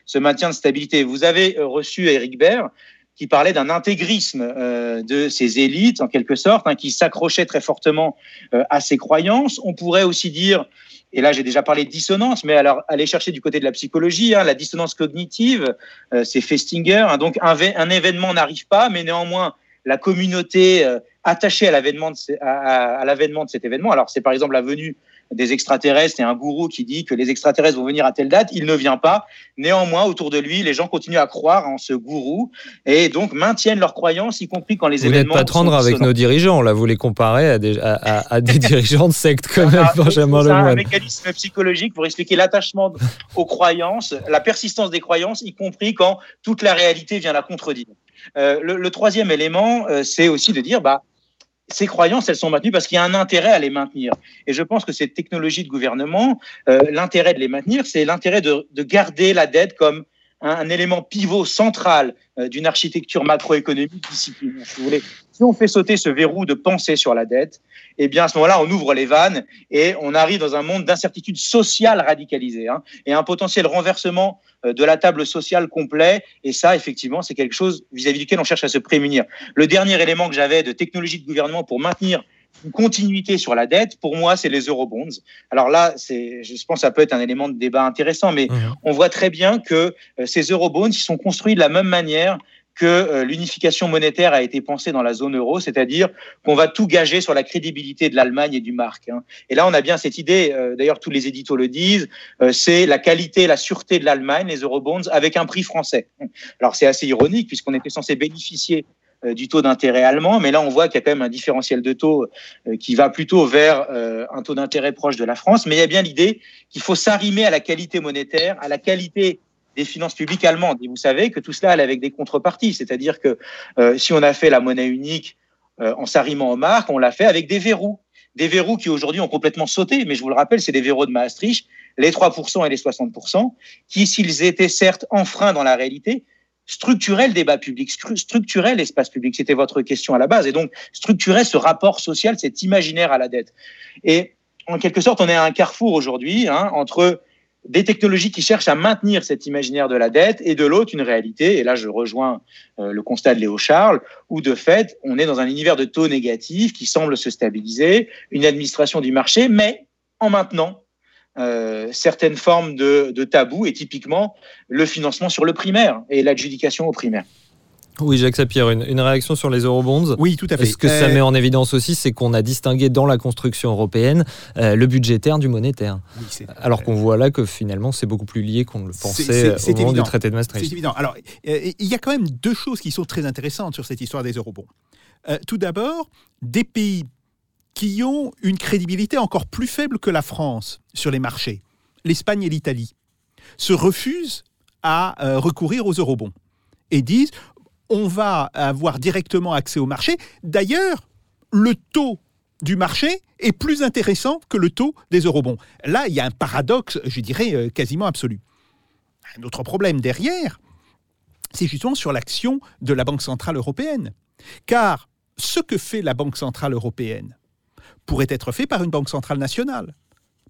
ce maintien de stabilité. Vous avez reçu Eric Baird, qui parlait d'un intégrisme euh, de ces élites, en quelque sorte, hein, qui s'accrochaient très fortement euh, à ces croyances. On pourrait aussi dire, et là j'ai déjà parlé de dissonance, mais alors aller chercher du côté de la psychologie, hein, la dissonance cognitive, euh, c'est Festinger. Hein, donc un, événement n'arrive pas, mais néanmoins la communauté euh, attachée à l'avènement de, de cet événement. Alors, c'est par exemple la venue des extraterrestres et un gourou qui dit que les extraterrestres vont venir à telle date, il ne vient pas. Néanmoins, autour de lui, les gens continuent à croire en ce gourou et donc maintiennent leurs croyances, y compris quand les Vous n'êtes événements pas tendre avec dissonants. nos dirigeants, là, vous les comparez à des, à, à- à des dirigeants de secte quand même, Benjamin C'est un mécanisme psychologique pour expliquer l'attachement aux croyances, la persistance des croyances, y compris quand toute la réalité vient la contredire. Euh, le, le troisième élément, euh, c'est aussi de dire, bah, ces croyances, elles sont maintenues parce qu'il y a un intérêt à les maintenir. Et je pense que cette technologie de gouvernement, euh, l'intérêt de les maintenir, c'est l'intérêt de, de garder la dette comme un, un élément pivot central euh, d'une architecture macroéconomique disciplinée. Si vous voulez, si on fait sauter ce verrou de pensée sur la dette, eh bien à ce moment-là, on ouvre les vannes et on arrive dans un monde d'incertitude sociale radicalisée hein, et un potentiel renversement euh, de la table sociale complet. Et ça, effectivement, c'est quelque chose vis-à-vis duquel on cherche à se prémunir. Le dernier élément que j'avais de technologie de gouvernement pour maintenir une continuité sur la dette, pour moi, c'est les eurobonds. Alors là, c'est, je pense, que ça peut être un élément de débat intéressant, mais Mhm. on voit très bien que euh, ces eurobonds, ils sont construits de la même manière que euh, l'unification monétaire a été pensée dans la zone euro, c'est-à-dire qu'on va tout gager sur la crédibilité de l'Allemagne et du marque. hein. Et là, on a bien cette idée, euh, d'ailleurs tous les éditos le disent, euh, c'est la qualité, la sûreté de l'Allemagne, les eurobonds, avec un prix français. Alors c'est assez ironique puisqu'on était censé bénéficier du taux d'intérêt allemand, mais là on voit qu'il y a quand même un différentiel de taux qui va plutôt vers un taux d'intérêt proche de la France, mais il y a bien l'idée qu'il faut s'arrimer à la qualité monétaire, à la qualité des finances publiques allemandes. Et vous savez que tout cela allait avec des contreparties, c'est-à-dire que euh, si on a fait la monnaie unique euh, en s'arrimant aux marques, on l'a fait avec des verrous. Des verrous qui aujourd'hui ont complètement sauté, mais je vous le rappelle, c'est des verrous de Maastricht, les 3% et les 60%, qui, s'ils étaient certes enfreints dans la réalité, structuraient le débat public, stru- structuraient l'espace public. C'était votre question à la base. Et donc, structurait ce rapport social, cet imaginaire à la dette. Et en quelque sorte, on est à un carrefour aujourd'hui hein, entre des technologies qui cherchent à maintenir cet imaginaire de la dette et de l'autre une réalité, et là je rejoins euh, le constat de Léo Charles, où de fait on est dans un univers de taux négatifs qui semble se stabiliser, une administration du marché, mais en maintenant euh, certaines formes de, de tabous, et typiquement le financement sur le primaire et l'adjudication au primaire. Oui, Jacques Sapir, une, une réaction sur les eurobonds. Oui, tout à fait. Ce que ça Euh, met en évidence aussi, c'est qu'on a distingué dans la construction européenne euh, le budgétaire du monétaire. oui, c'est- Alors qu'on voit là que finalement, c'est beaucoup plus lié qu'on le C'est- pensait c'est- c'est au moment évident. du traité de C'est Maastricht. évident. Alors, euh, il y a quand même deux choses qui sont très intéressantes sur cette histoire des eurobonds. Tout d'abord, des pays qui ont une crédibilité encore plus faible que la France sur les marchés, l'Espagne et l'Italie, se refusent à recourir aux eurobonds et disent on va avoir directement accès au marché. D'ailleurs, le taux du marché est plus intéressant que le taux des eurobonds. Là, il y a un paradoxe, je dirais, euh, quasiment absolu. Un autre problème derrière, c'est justement sur l'action de la Banque Centrale Européenne. Car ce que fait la Banque Centrale Européenne pourrait être fait par une Banque Centrale Nationale,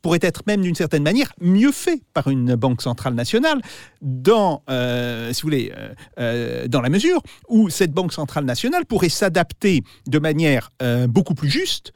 pourrait être même d'une certaine manière mieux fait par une Banque Centrale Nationale, dans, euh, euh, euh, dans la mesure où cette Banque Centrale Nationale pourrait s'adapter de manière beaucoup plus juste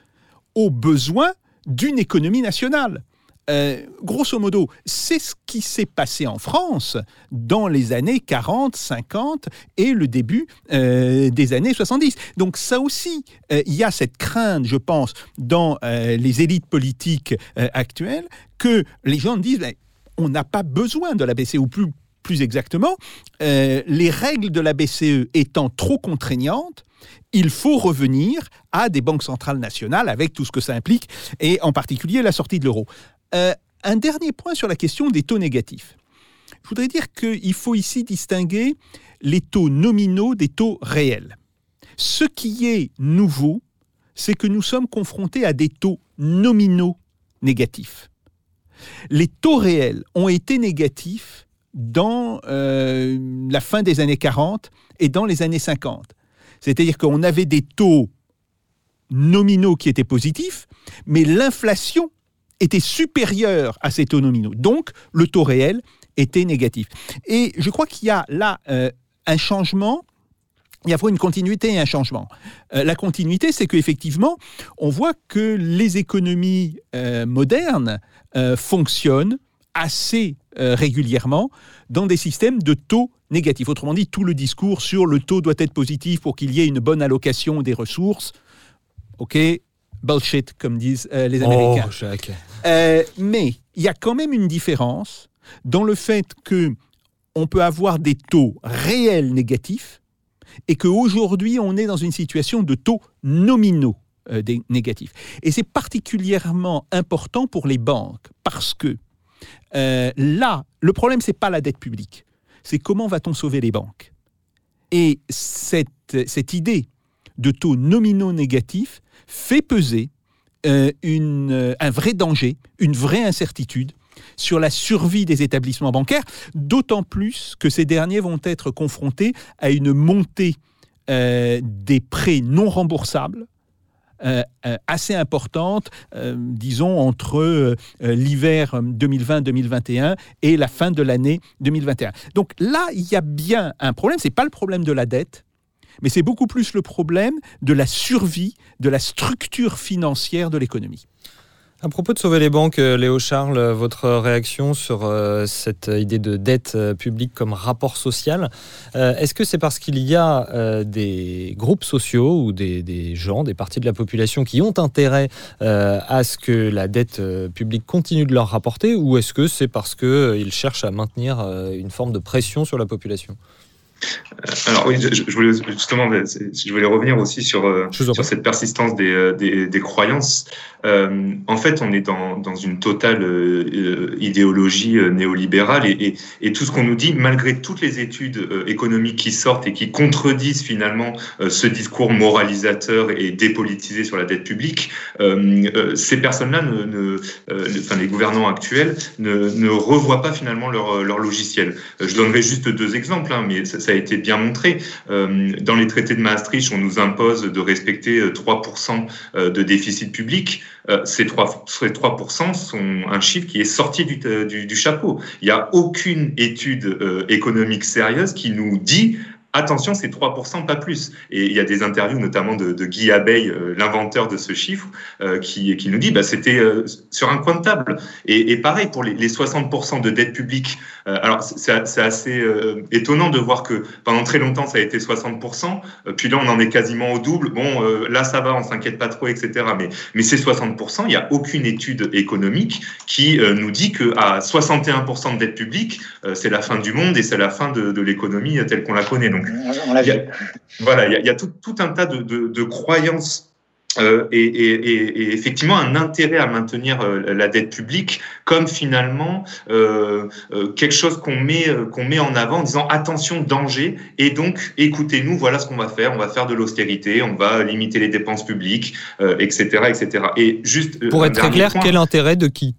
aux besoins d'une économie nationale. Euh, grosso modo, c'est ce qui s'est passé en France dans les années 40, 50 et le début euh, des années 70. Donc ça aussi, euh, il y a cette crainte, je pense, dans les élites politiques actuelles, que les gens disent, ben, on n'a pas besoin de la BCE, ou plus, plus exactement, les règles de la BCE étant trop contraignantes, il faut revenir à des banques centrales nationales avec tout ce que ça implique, et en particulier la sortie de l'euro. Euh, un dernier point sur la question des taux négatifs. Je voudrais dire qu'il faut ici distinguer les taux nominaux des taux réels. Ce qui est nouveau, c'est que nous sommes confrontés à des taux nominaux négatifs. Les taux réels ont été négatifs dans euh, la fin des années 40 et dans les années 50. C'est-à-dire qu'on avait des taux nominaux qui étaient positifs, mais l'inflation était supérieure à ces taux nominaux. Donc, le taux réel était négatif. Et je crois qu'il y a là euh, un changement. Il y a une continuité et un changement. Euh, la continuité, c'est qu'effectivement, on voit que les économies euh, modernes fonctionnent assez régulièrement dans des systèmes de taux négatifs. Autrement dit, tout le discours sur le taux doit être positif pour qu'il y ait une bonne allocation des ressources. OK, bullshit, comme disent les Américains. Oh, mais il y a quand même une différence dans le fait que on peut avoir des taux réels négatifs et qu'aujourd'hui, on est dans une situation de taux nominaux euh, négatifs. Et c'est particulièrement important pour les banques parce que euh, là, le problème, c'est pas la dette publique, c'est comment va-t-on sauver les banques. Et cette, cette idée de taux nominaux négatifs fait peser euh, une, un vrai danger, une vraie incertitude sur la survie des établissements bancaires, d'autant plus que ces derniers vont être confrontés à une montée euh, des prêts non remboursables. Euh, euh, assez importante, disons, entre l'hiver 2020-2021 et la fin de l'année 2021. Donc là, il y a bien un problème. Ce n'est pas le problème de la dette, mais c'est beaucoup plus le problème de la survie de la structure financière de l'économie. À propos de sauver les banques, euh, Léo Charles, votre réaction sur euh, cette idée de dette euh, publique comme rapport social, est-ce que c'est parce qu'il y a des groupes sociaux ou des, gens, des parties de la population qui ont intérêt à ce que la dette publique continue de leur rapporter, ou est-ce que c'est parce qu'ils cherchent à maintenir une forme de pression sur la population? Alors oui, je, voulais justement, je voulais revenir aussi sur, sur cette persistance des, des, des croyances. Euh, en fait, on est dans, dans une totale euh, idéologie euh, néolibérale et, et, et, tout ce qu'on nous dit, malgré toutes les études économiques qui sortent et qui contredisent finalement ce discours moralisateur et dépolitisé sur la dette publique, ces personnes-là, ne, ne enfin les gouvernants actuels, ne, ne revoient pas finalement leur, leur logiciel. Je donnerai juste deux exemples, hein, mais ça, ça, a été bien montré. Dans les traités de Maastricht, on nous impose de respecter 3% de déficit public. Euh, ces 3%, ces 3% sont un chiffre qui est sorti du, euh, du, du chapeau. Il n'y a aucune étude euh, économique sérieuse qui nous dit Attention, c'est 3%, pas plus. Et il y a des interviews notamment de, de Guy Abeille, euh, l'inventeur de ce chiffre, euh, qui, qui, nous dit bah, c'était euh, sur un coin de table. Et, et pareil pour les, les, 60% de dette publique. alors c'est assez étonnant de voir que pendant très longtemps ça a été 60%, puis là on en est quasiment au double. Bon, là ça va, on s'inquiète pas trop, etc. Mais, mais ces 60%, il n'y a aucune étude économique qui nous dit qu'à 61% de dette publique, c'est la fin du monde et c'est la fin de, de l'économie telle qu'on la connaît. Voilà, il y a, tout, un tas de, croyances euh, et, effectivement un intérêt à maintenir euh, la dette publique comme finalement euh, quelque chose qu'on met qu'on met en avant en disant attention danger et donc écoutez-nous voilà ce qu'on va faire on va faire de l'austérité on va limiter les dépenses publiques etc etc et juste pour être très clair quel intérêt de qui?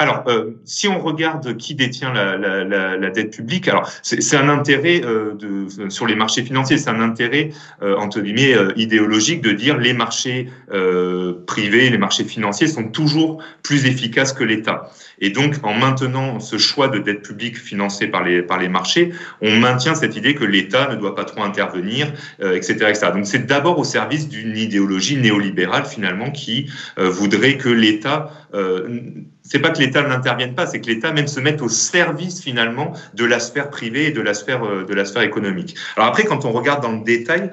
Alors, euh, si on regarde qui détient la, la, la, la dette publique, alors c'est un intérêt euh, de, sur les marchés financiers, c'est un intérêt euh, entre guillemets euh, idéologique de dire les marchés euh, privés, les marchés financiers sont toujours plus efficaces que l'État. Et donc, en maintenant ce choix de dette publique financée par les par les marchés, on maintient cette idée que l'État ne doit pas trop intervenir, etc., etc. Donc, c'est d'abord au service d'une idéologie néolibérale finalement qui voudrait que l'État c'est pas que l'État n'intervienne pas, c'est que l'État même se mette au service finalement de la sphère privée et de la sphère euh, de la sphère économique. Alors après, quand on regarde dans le détail,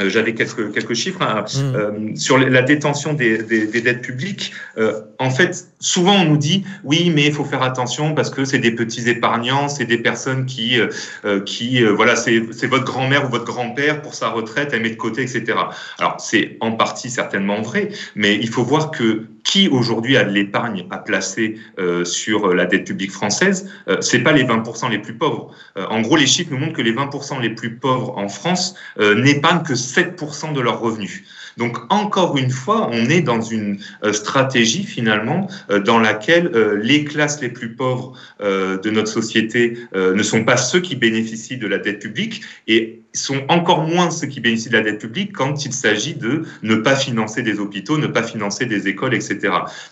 euh, j'avais quelques, quelques chiffres hein, mmh. euh, sur la détention des, des, des dettes publiques. Euh, en fait, souvent on nous dit oui, mais il faut faire attention parce que c'est des petits épargnants, c'est des personnes qui, euh, qui voilà, c'est votre grand-mère ou votre grand-père pour sa retraite, elle met de côté, etc. Alors c'est en partie certainement vrai, mais il faut voir que qui aujourd'hui a de l'épargne à placer sur la dette publique française, c'est pas les 20% les plus pauvres. en gros, les chiffres nous montrent que les 20% les plus pauvres en France n'épargnent que 7% de leurs revenus. Donc encore une fois, on est dans une euh, stratégie finalement euh, dans laquelle euh, les classes les plus pauvres de notre société ne sont pas ceux qui bénéficient de la dette publique. Et sont encore moins ceux qui bénéficient de la dette publique quand il s'agit de ne pas financer des hôpitaux, ne pas financer des écoles, etc.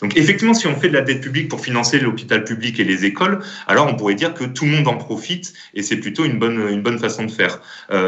Donc effectivement, si on fait de la dette publique pour financer l'hôpital public et les écoles, alors on pourrait dire que tout le monde en profite et c'est plutôt une bonne, une bonne façon de faire.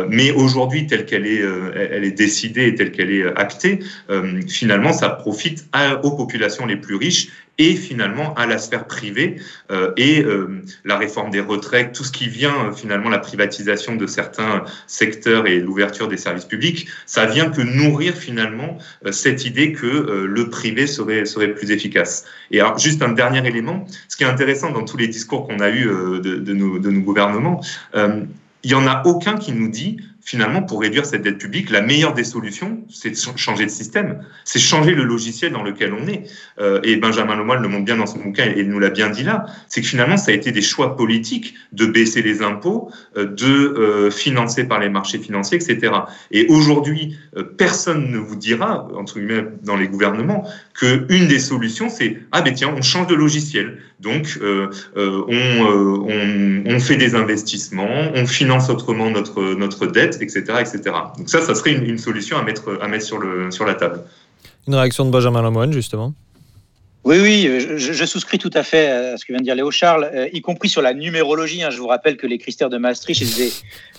mais aujourd'hui, telle qu'elle est, elle est décidée et telle qu'elle est actée, euh, finalement, ça profite aux populations les plus riches et finalement à la sphère privée euh, et euh, la réforme des retraites, tout ce qui vient euh, finalement la privatisation de certains secteurs et l'ouverture des services publics, ça vient que nourrir finalement cette idée que le privé serait serait plus efficace. Et alors juste un dernier élément, ce qui est intéressant dans tous les discours qu'on a eu de, de, nos, de nos gouvernements, il y en a aucun qui nous dit finalement, pour réduire cette dette publique, la meilleure des solutions, c'est de changer de système, c'est changer le logiciel dans lequel on est. Euh, et Benjamin Lemoyle le montre bien dans son bouquin et il nous l'a bien dit là, c'est que finalement, ça a été des choix politiques de baisser les impôts, euh, de euh, financer par les marchés financiers, etc. Et aujourd'hui, personne ne vous dira, entre guillemets, dans les gouvernements, que une des solutions, c'est ah ben tiens, on change de logiciel, donc on, on, on fait des investissements, on finance autrement notre notre dette etc., etc. Donc ça, ça serait une, solution à mettre, à mettre sur, le, sur la table. Une réaction de Benjamin Lemoyne, justement oui, oui, je, souscris tout à fait à ce que vient de dire Léo Charles, euh, y compris sur la numérologie. Hein. je vous rappelle que les critères de Maastricht étaient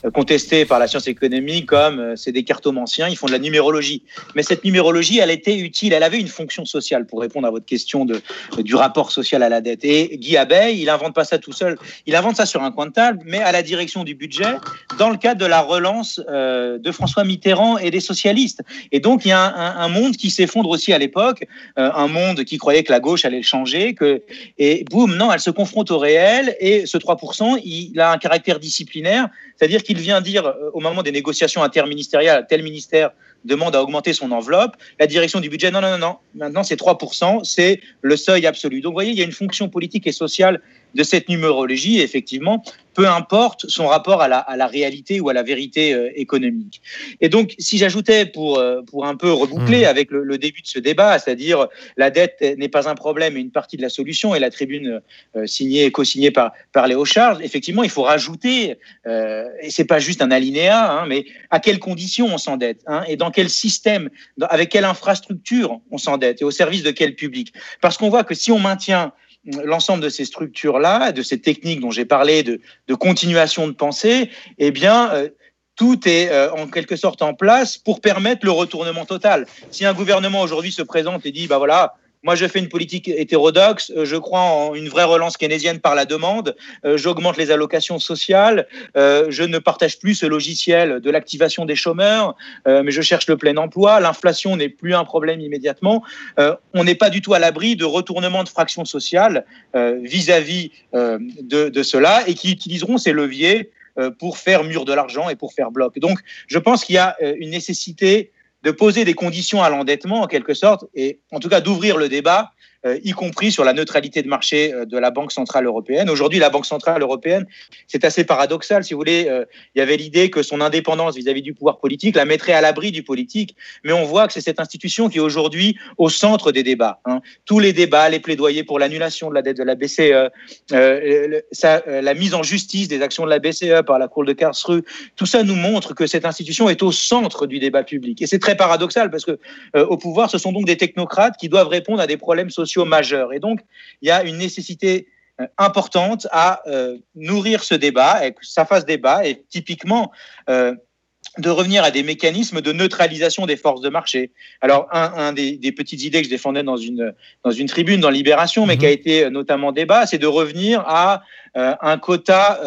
euh, contestés par la science économique comme euh, c'est des cartomanciens, ils font de la numérologie. Mais cette numérologie, elle était utile, elle avait une fonction sociale pour répondre à votre question de, du rapport social à la dette. Et Guy Abeille, il invente pas ça tout seul, il invente ça sur un coin de table, mais à la direction du budget, dans le cadre de la relance de François Mitterrand et des socialistes. Et donc, il y a un, un monde qui s'effondre aussi à l'époque, un monde qui croyait que la gauche allait le changer, que, et boum, non, elle se confronte au réel, et ce 3%, il a un caractère disciplinaire, c'est-à-dire qu'il vient dire euh, au moment des négociations interministérielles, tel ministère demande à augmenter son enveloppe, la direction du budget, non, non, non, non, maintenant c'est 3%, c'est le seuil absolu. Donc vous voyez, il y a une fonction politique et sociale de cette numérologie, effectivement, peu importe son rapport à la, à la réalité ou à la vérité euh, économique. Et donc, si j'ajoutais pour, euh, pour un peu reboucler mmh. avec le, début de ce débat, c'est-à-dire la dette n'est pas un problème mais une partie de la solution, et la tribune euh, signée et co-signée par, par Léo Charles, effectivement, il faut rajouter, et c'est pas juste un alinéa, hein, mais à quelles conditions on s'endette, hein, et dans quel système, avec quelle infrastructure on s'endette, et au service de quel public. Parce qu'on voit que si on maintient l'ensemble de ces structures-là, de ces techniques dont j'ai parlé, de, de, continuation de pensée, eh bien, euh, tout est euh, en quelque sorte en place pour permettre le retournement total. Si un gouvernement aujourd'hui se présente et dit, bah voilà, moi, je fais une politique hétérodoxe. Euh, je crois en une vraie relance keynésienne par la demande. Euh, j'augmente les allocations sociales. Euh, je ne partage plus ce logiciel de l'activation des chômeurs, mais je cherche le plein emploi. L'inflation n'est plus un problème immédiatement. On n'est pas du tout à l'abri de retournement de fractions sociales vis-à-vis de, de cela et qui utiliseront ces leviers pour faire mur de l'argent et pour faire bloc. Donc, je pense qu'il y a une nécessité de poser des conditions à l'endettement en quelque sorte, et en tout cas d'ouvrir le débat y compris sur la neutralité de marché euh, de la Banque centrale européenne. Aujourd'hui, la Banque centrale européenne, c'est assez paradoxal, si vous voulez. Euh, il y avait l'idée que son indépendance vis-à-vis du pouvoir politique la mettrait à l'abri du politique, mais on voit que c'est cette institution qui est aujourd'hui au centre des débats. Hein. Tous les débats, les plaidoyers pour l'annulation de la dette de la BCE, la mise en justice des actions de la BCE par la Cour de Karlsruhe, tout ça nous montre que cette institution est au centre du débat public. Et c'est très paradoxal parce que au pouvoir, ce sont donc des technocrates qui doivent répondre à des problèmes sociaux majeurs. Et donc, il y a une nécessité euh, importante à euh, nourrir ce débat et que ça fasse débat et typiquement euh, de revenir à des mécanismes de neutralisation des forces de marché. Alors, un, des, petites idées que je défendais dans une, dans une tribune, dans Libération, mais qui a été notamment débat, c'est de revenir à un quota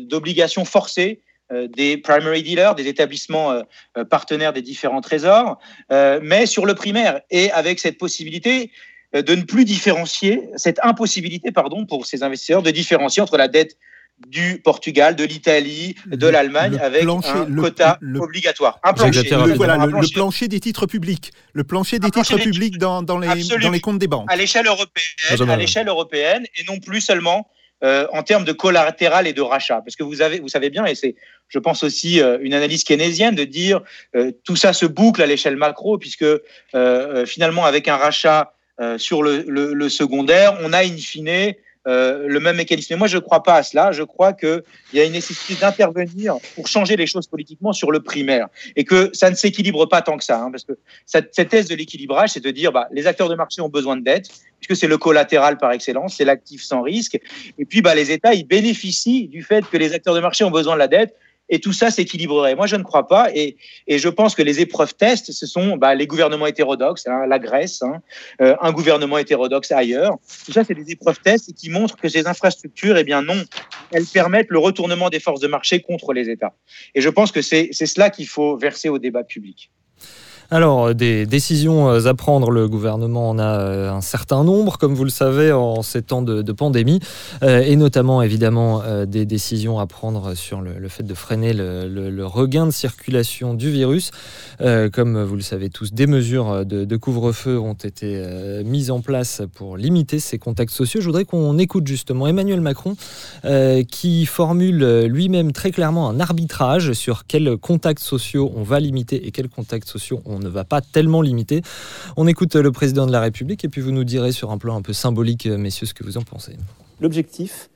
d'obligations forcées des primary dealers, des établissements partenaires des différents trésors, mais sur le primaire et avec cette possibilité de ne plus différencier, cette impossibilité, pardon, pour ces investisseurs de différencier entre la dette du Portugal, de l'Italie, de l'Allemagne, avec un quota obligatoire. Un plancher. Le, voilà, le, plancher des titres publics. Le plancher des titres publics dans, dans, les, dans les comptes des banques. À l'échelle européenne, à l'échelle européenne, et non plus seulement euh, en termes de collatéral et de rachat. Parce que vous, avez, vous savez bien, et c'est, je pense aussi, euh, une analyse keynésienne de dire euh, tout ça se boucle à l'échelle macro, puisque finalement, avec un rachat euh, sur le, secondaire, on a in fine euh, le même mécanisme. Mais moi, je ne crois pas à cela. Je crois qu'il y a une nécessité d'intervenir pour changer les choses politiquement sur le primaire et que ça ne s'équilibre pas tant que ça. Hein, parce que cette, thèse de l'équilibrage, c'est de dire bah, les acteurs de marché ont besoin de dette, puisque c'est le collatéral par excellence, c'est l'actif sans risque. Et puis, bah, les États, ils bénéficient du fait que les acteurs de marché ont besoin de la dette et tout ça s'équilibrerait. Moi, je ne crois pas. Et, et, je pense que les épreuves tests, ce sont bah, les gouvernements hétérodoxes, hein, la Grèce, hein, euh, un gouvernement hétérodoxe ailleurs. Tout ça, c'est des épreuves tests qui montrent que ces infrastructures, eh bien non, elles permettent le retournement des forces de marché contre les États. Et je pense que c'est cela qu'il faut verser au débat public. Alors, des décisions euh, à prendre, le gouvernement en a euh, un certain nombre, comme vous le savez, en ces temps de, pandémie, euh, et notamment évidemment des décisions à prendre sur le, fait de freiner le, regain de circulation du virus. Comme vous le savez tous, des mesures de, couvre-feu ont été mises en place pour limiter ces contacts sociaux. Je voudrais qu'on écoute justement Emmanuel Macron, qui formule lui-même très clairement un arbitrage sur quels contacts sociaux on va limiter et quels contacts sociaux on ne va pas tellement limiter. On écoute le président de la République et puis vous nous direz sur un plan un peu symbolique, messieurs, ce que vous en pensez. L'objectif,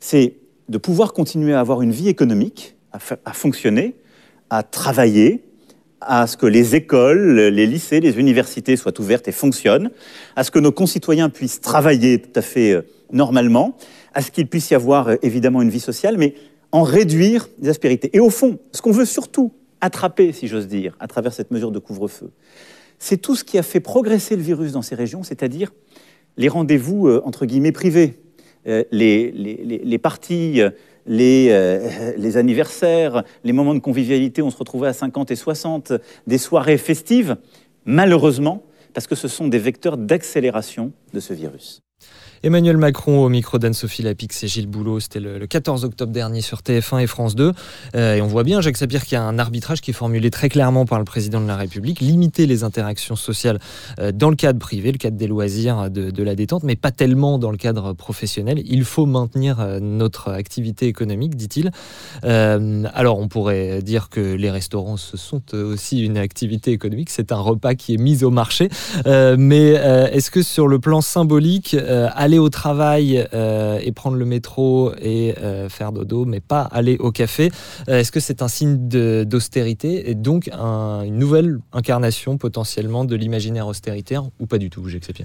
c'est de pouvoir continuer à avoir une vie économique, à, fonctionner, à travailler, à ce que les écoles, les lycées, les universités soient ouvertes et fonctionnent, à ce que nos concitoyens puissent travailler tout à fait euh, normalement, à ce qu'il puisse y avoir euh, évidemment une vie sociale, mais en réduire les aspérités. Et au fond, ce qu'on veut surtout, attrapé, si j'ose dire, à travers cette mesure de couvre-feu. C'est tout ce qui a fait progresser le virus dans ces régions, c'est-à-dire les rendez-vous, euh, entre guillemets, privés, euh, les, parties, euh, les, anniversaires, les moments de convivialité, on se retrouvait à 50 et 60, des soirées festives, malheureusement, parce que ce sont des vecteurs d'accélération de ce virus. Emmanuel Macron au micro d'Anne-Sophie Lapix et Gilles Boulot, c'était le, 14 octobre dernier sur TF1 et France 2. Euh, et on voit bien, Jacques Sapir, qu'il y a un arbitrage qui est formulé très clairement par le président de la République, limiter les interactions sociales euh, dans le cadre privé, le cadre des loisirs, de, la détente, mais pas tellement dans le cadre professionnel. Il faut maintenir euh, notre activité économique, dit-il. alors on pourrait dire que les restaurants, ce sont aussi une activité économique, c'est un repas qui est mis au marché. mais est-ce que sur le plan symbolique, aller au travail euh, et prendre le métro et euh, faire dodo, mais pas aller au café. Euh, est-ce que c'est un signe d'austérité et donc une nouvelle incarnation potentiellement de l'imaginaire austéritaire ou pas du tout, J'accepte.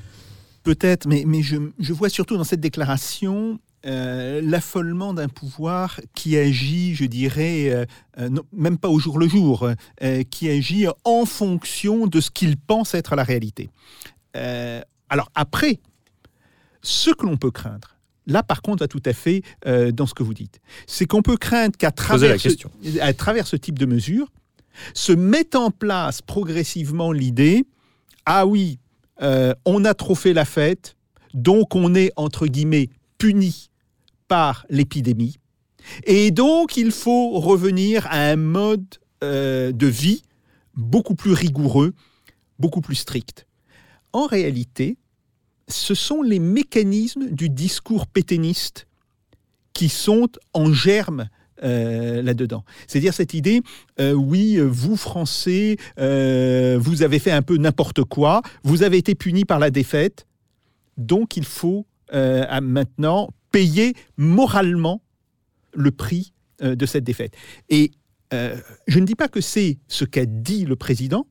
Peut-être, mais, mais je, vois surtout dans cette déclaration l'affolement d'un pouvoir qui agit, je dirais, même pas au jour le jour, qui agit en fonction de ce qu'il pense être la réalité. alors après, ce que l'on peut craindre, là par contre va tout à fait euh, dans ce que vous dites, c'est qu'on peut craindre qu'à travers, ce, à travers ce type de mesures, se mette en place progressivement l'idée, ah oui, euh, on a trop fait la fête, donc on est entre guillemets puni par l'épidémie, et donc il faut revenir à un mode euh, de vie beaucoup plus rigoureux, beaucoup plus strict. En réalité, ce sont les mécanismes du discours pétainiste qui sont en germe euh, là-dedans. C'est-à-dire cette idée, euh, oui, vous Français, euh, vous avez fait un peu n'importe quoi, vous avez été punis par la défaite, donc il faut maintenant payer moralement le prix de cette défaite. Et je ne dis pas que c'est ce qu'a dit le président,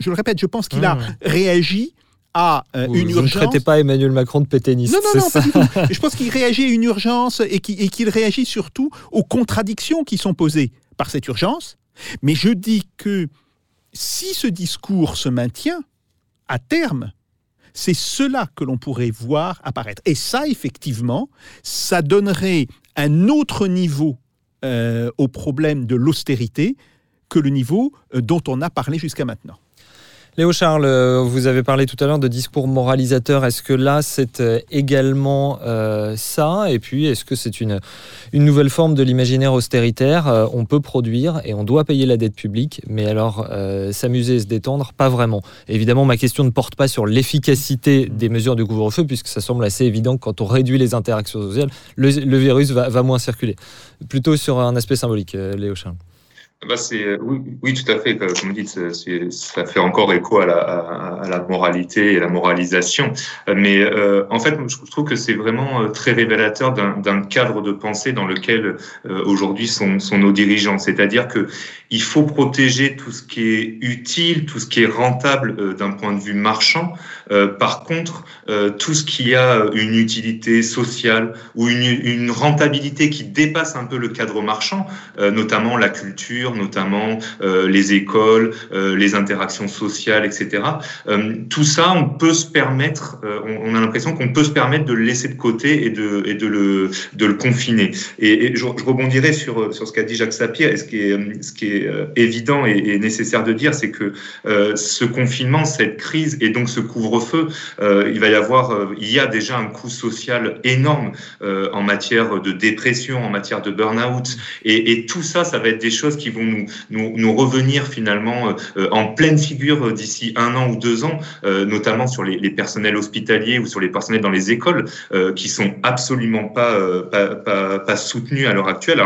je le répète, je pense qu'il a mmh. réagi à euh, une urgence. Vous ne traitez pas Emmanuel Macron de pétainiste. Non, non, non, pas du tout. Je pense qu'il réagit à une urgence et qu'il réagit surtout aux contradictions qui sont posées par cette urgence. Mais je dis que si ce discours se maintient, à terme, c'est cela que l'on pourrait voir apparaître. Et ça, effectivement, ça donnerait un autre niveau euh, au problème de l'austérité que le niveau euh, dont on a parlé jusqu'à maintenant. Léo Charles, euh, vous avez parlé tout à l'heure de discours moralisateur. Est-ce que là, c'est euh, également euh, ça? Et puis, est-ce que c'est une, une nouvelle forme de l'imaginaire austéritaire? On peut produire et on doit payer la dette publique, mais alors s'amuser et se détendre, pas vraiment. Évidemment, ma question ne porte pas sur l'efficacité des mesures de couvre-feu, puisque ça semble assez évident que quand on réduit les interactions sociales, le, virus va, va, moins circuler. Plutôt sur un aspect symbolique, Léo Charles. Bah c'est oui, oui, tout à fait. Comme vous dites, ça fait encore écho à la, à, la moralité et la moralisation. Mais euh, en fait, je trouve que c'est vraiment euh, très révélateur d'un cadre de pensée dans lequel euh, aujourd'hui sont, sont, nos dirigeants. C'est-à-dire que il faut protéger tout ce qui est utile, tout ce qui est rentable d'un point de vue marchand. par contre, tout ce qui a une utilité sociale ou une, une rentabilité qui dépasse un peu le cadre marchand, notamment la culture notamment euh, les écoles, euh, les interactions sociales, etc. Euh, tout ça, on peut se permettre, on, a l'impression qu'on peut se permettre de le laisser de côté et de, de, le, confiner. Et, je, rebondirai sur, sur ce qu'a dit Jacques Sapir. Ce qui est, évident et, nécessaire de dire, c'est que ce confinement, cette crise et donc ce couvre-feu, il va y avoir, il y a déjà un coût social énorme en matière de dépression, en matière de burn-out. Et tout ça, ça va être des choses qui vont nous, nous, revenir finalement euh, en pleine figure euh, d'ici un an ou deux ans, euh, notamment sur les, personnels hospitaliers ou sur les personnels dans les écoles, qui sont absolument pas, soutenus à l'heure actuelle.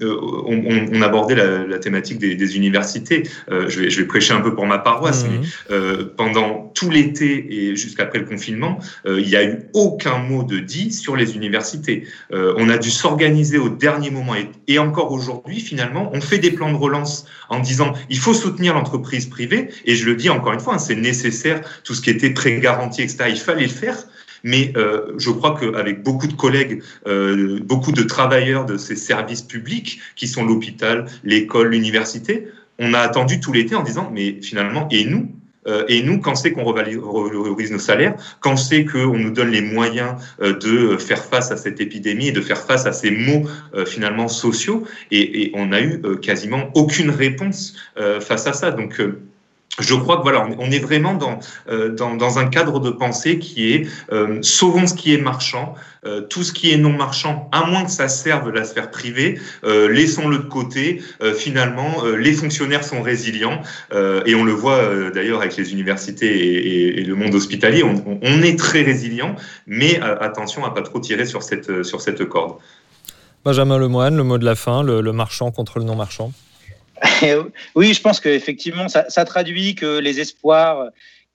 Euh, on, on, abordait la, thématique des, universités. Euh, je, vais, je, vais, prêcher un peu pour ma paroisse, mhm. mais euh, pendant tout l'été et jusqu'après le confinement, il n'y a eu aucun mot de dit sur les universités. on a dû s'organiser au dernier moment et, et encore aujourd'hui, finalement, on fait des plans de relance en disant il faut soutenir l'entreprise privée. Et je le dis encore une fois, hein, c'est nécessaire. Tout ce qui était pré garanti, etc., il fallait le faire. Mais euh, je crois qu'avec beaucoup de collègues, euh, beaucoup de travailleurs de ces services publics qui sont l'hôpital, l'école, l'université, on a attendu tout l'été en disant mais finalement et nous euh, et nous, quand c'est qu'on revalorise nos salaires, quand c'est qu'on nous donne les moyens de faire face à cette épidémie et de faire face à ces maux finalement sociaux, et, et, on a eu quasiment aucune réponse face à ça. Donc je crois que voilà, on est vraiment dans, euh, dans, un cadre de pensée qui est euh, sauvons ce qui est marchand, euh, tout ce qui est non marchand, à moins que ça serve la sphère privée, laissons-le de côté. Finalement, les fonctionnaires sont résilients et on le voit d'ailleurs avec les universités et, le monde hospitalier, on, est très résilient, mais attention à pas trop tirer sur cette, corde. Benjamin Lemoine, le mot de la fin, le, le marchand contre le non marchand. oui, je pense qu'effectivement, ça, ça traduit que les espoirs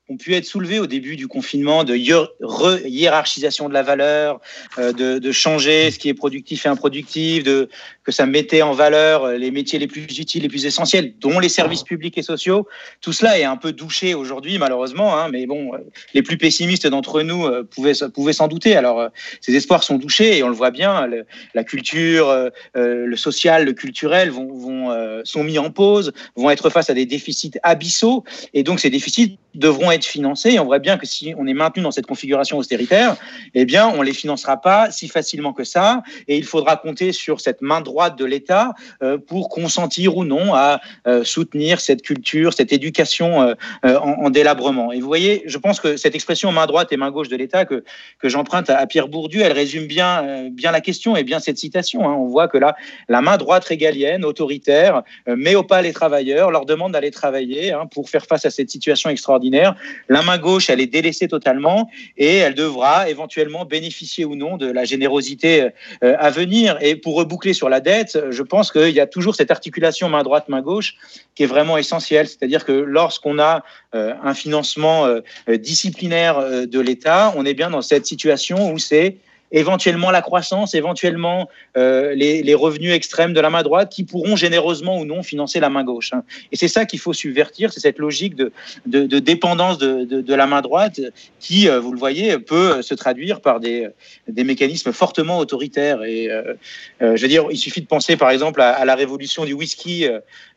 ont pu être soulevés au début du confinement de hiérarchisation de la valeur, euh, de, changer ce qui est productif et improductif, de, que ça mettait en valeur les métiers les plus utiles, les plus essentiels, dont les services publics et sociaux. Tout cela est un peu douché aujourd'hui, malheureusement, hein, mais bon, les plus pessimistes d'entre nous euh, pouvaient, s'en douter. Alors, euh, ces espoirs sont douchés et on le voit bien, la culture, euh, le social, le culturel vont, sont mis en pause, vont être face à des déficits abyssaux, et donc ces déficits devront être financés. Et on voit bien que si on est maintenu dans cette configuration austéritaire, eh bien, on les financera pas si facilement que ça, et il faudra compter sur cette main droite de l'État euh, pour consentir ou non à euh, soutenir cette culture, cette éducation euh, en, délabrement. Et vous voyez, je pense que cette expression main droite et main gauche de l'État que, que j'emprunte à, Pierre Bourdieu, elle résume bien, bien la question et bien cette citation. Hein. On voit que là, la main droite régalienne, autoritaire, met au pas les travailleurs, leur demande d'aller travailler hein, pour faire face à cette situation extraordinaire la main gauche, elle est délaissée totalement et elle devra éventuellement bénéficier ou non de la générosité euh, à venir. Et pour reboucler sur la dette, je pense qu'il y a toujours cette articulation main droite, main gauche qui est vraiment essentielle. C'est-à-dire que lorsqu'on a euh, un financement euh, disciplinaire de l'État, on est bien dans cette situation où c'est éventuellement la croissance, éventuellement euh, les, revenus extrêmes de la main droite qui pourront généreusement ou non financer la main gauche. Hein. Et c'est ça qu'il faut subvertir, c'est cette logique de, dépendance de, la main droite qui, euh, vous le voyez, peut se traduire par des, mécanismes fortement autoritaires. Et euh, je veux dire, il suffit de penser par exemple à, la révolution du whisky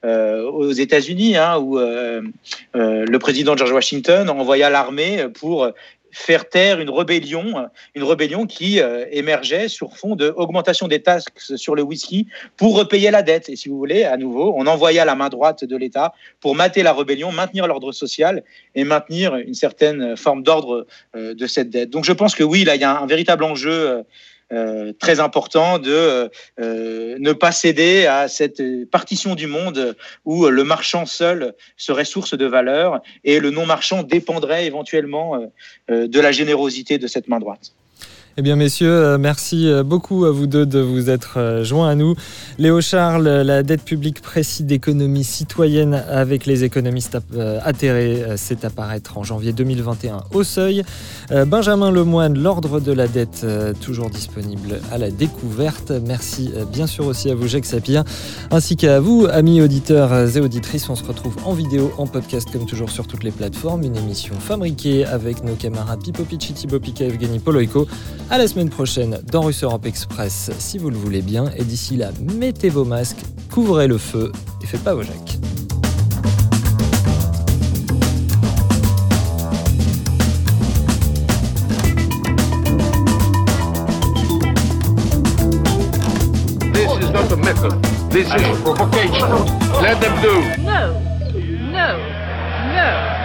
aux États-Unis, hein, où le président George Washington envoya l'armée pour faire taire une rébellion, une rébellion qui euh, émergeait sur fond de des taxes sur le whisky pour repayer la dette. Et si vous voulez, à nouveau, on envoya la main droite de l'État pour mater la rébellion, maintenir l'ordre social et maintenir une certaine forme d'ordre euh, de cette dette. Donc je pense que oui, là, il y a un, véritable enjeu. Euh, euh, très important de euh, ne pas céder à cette partition du monde où le marchand seul serait source de valeur et le non marchand dépendrait éventuellement euh, de la générosité de cette main droite. Eh bien, messieurs, euh, merci euh, beaucoup à vous deux de vous être euh, joints à nous. Léo Charles, la dette publique précise d'économie citoyenne avec les économistes atterrés, c'est apparaître en janvier 2021 au seuil. Benjamin Lemoine, l'ordre de la dette, toujours disponible à la découverte. Merci bien sûr aussi à vous, Jacques Sapir, ainsi qu'à vous, amis auditeurs et auditrices. On se retrouve en vidéo, en podcast, comme toujours sur toutes les plateformes. Une émission fabriquée avec nos camarades Pipo Pichi, Thibaut Pica, Evgeny Poloiko. À la semaine prochaine dans Russe Europe Express, si vous le voulez bien. Et d'ici là, mettez vos masques, couvrez le feu et faites pas vos jacks. This is not a method. This is provocation. Let them do. No, no, no.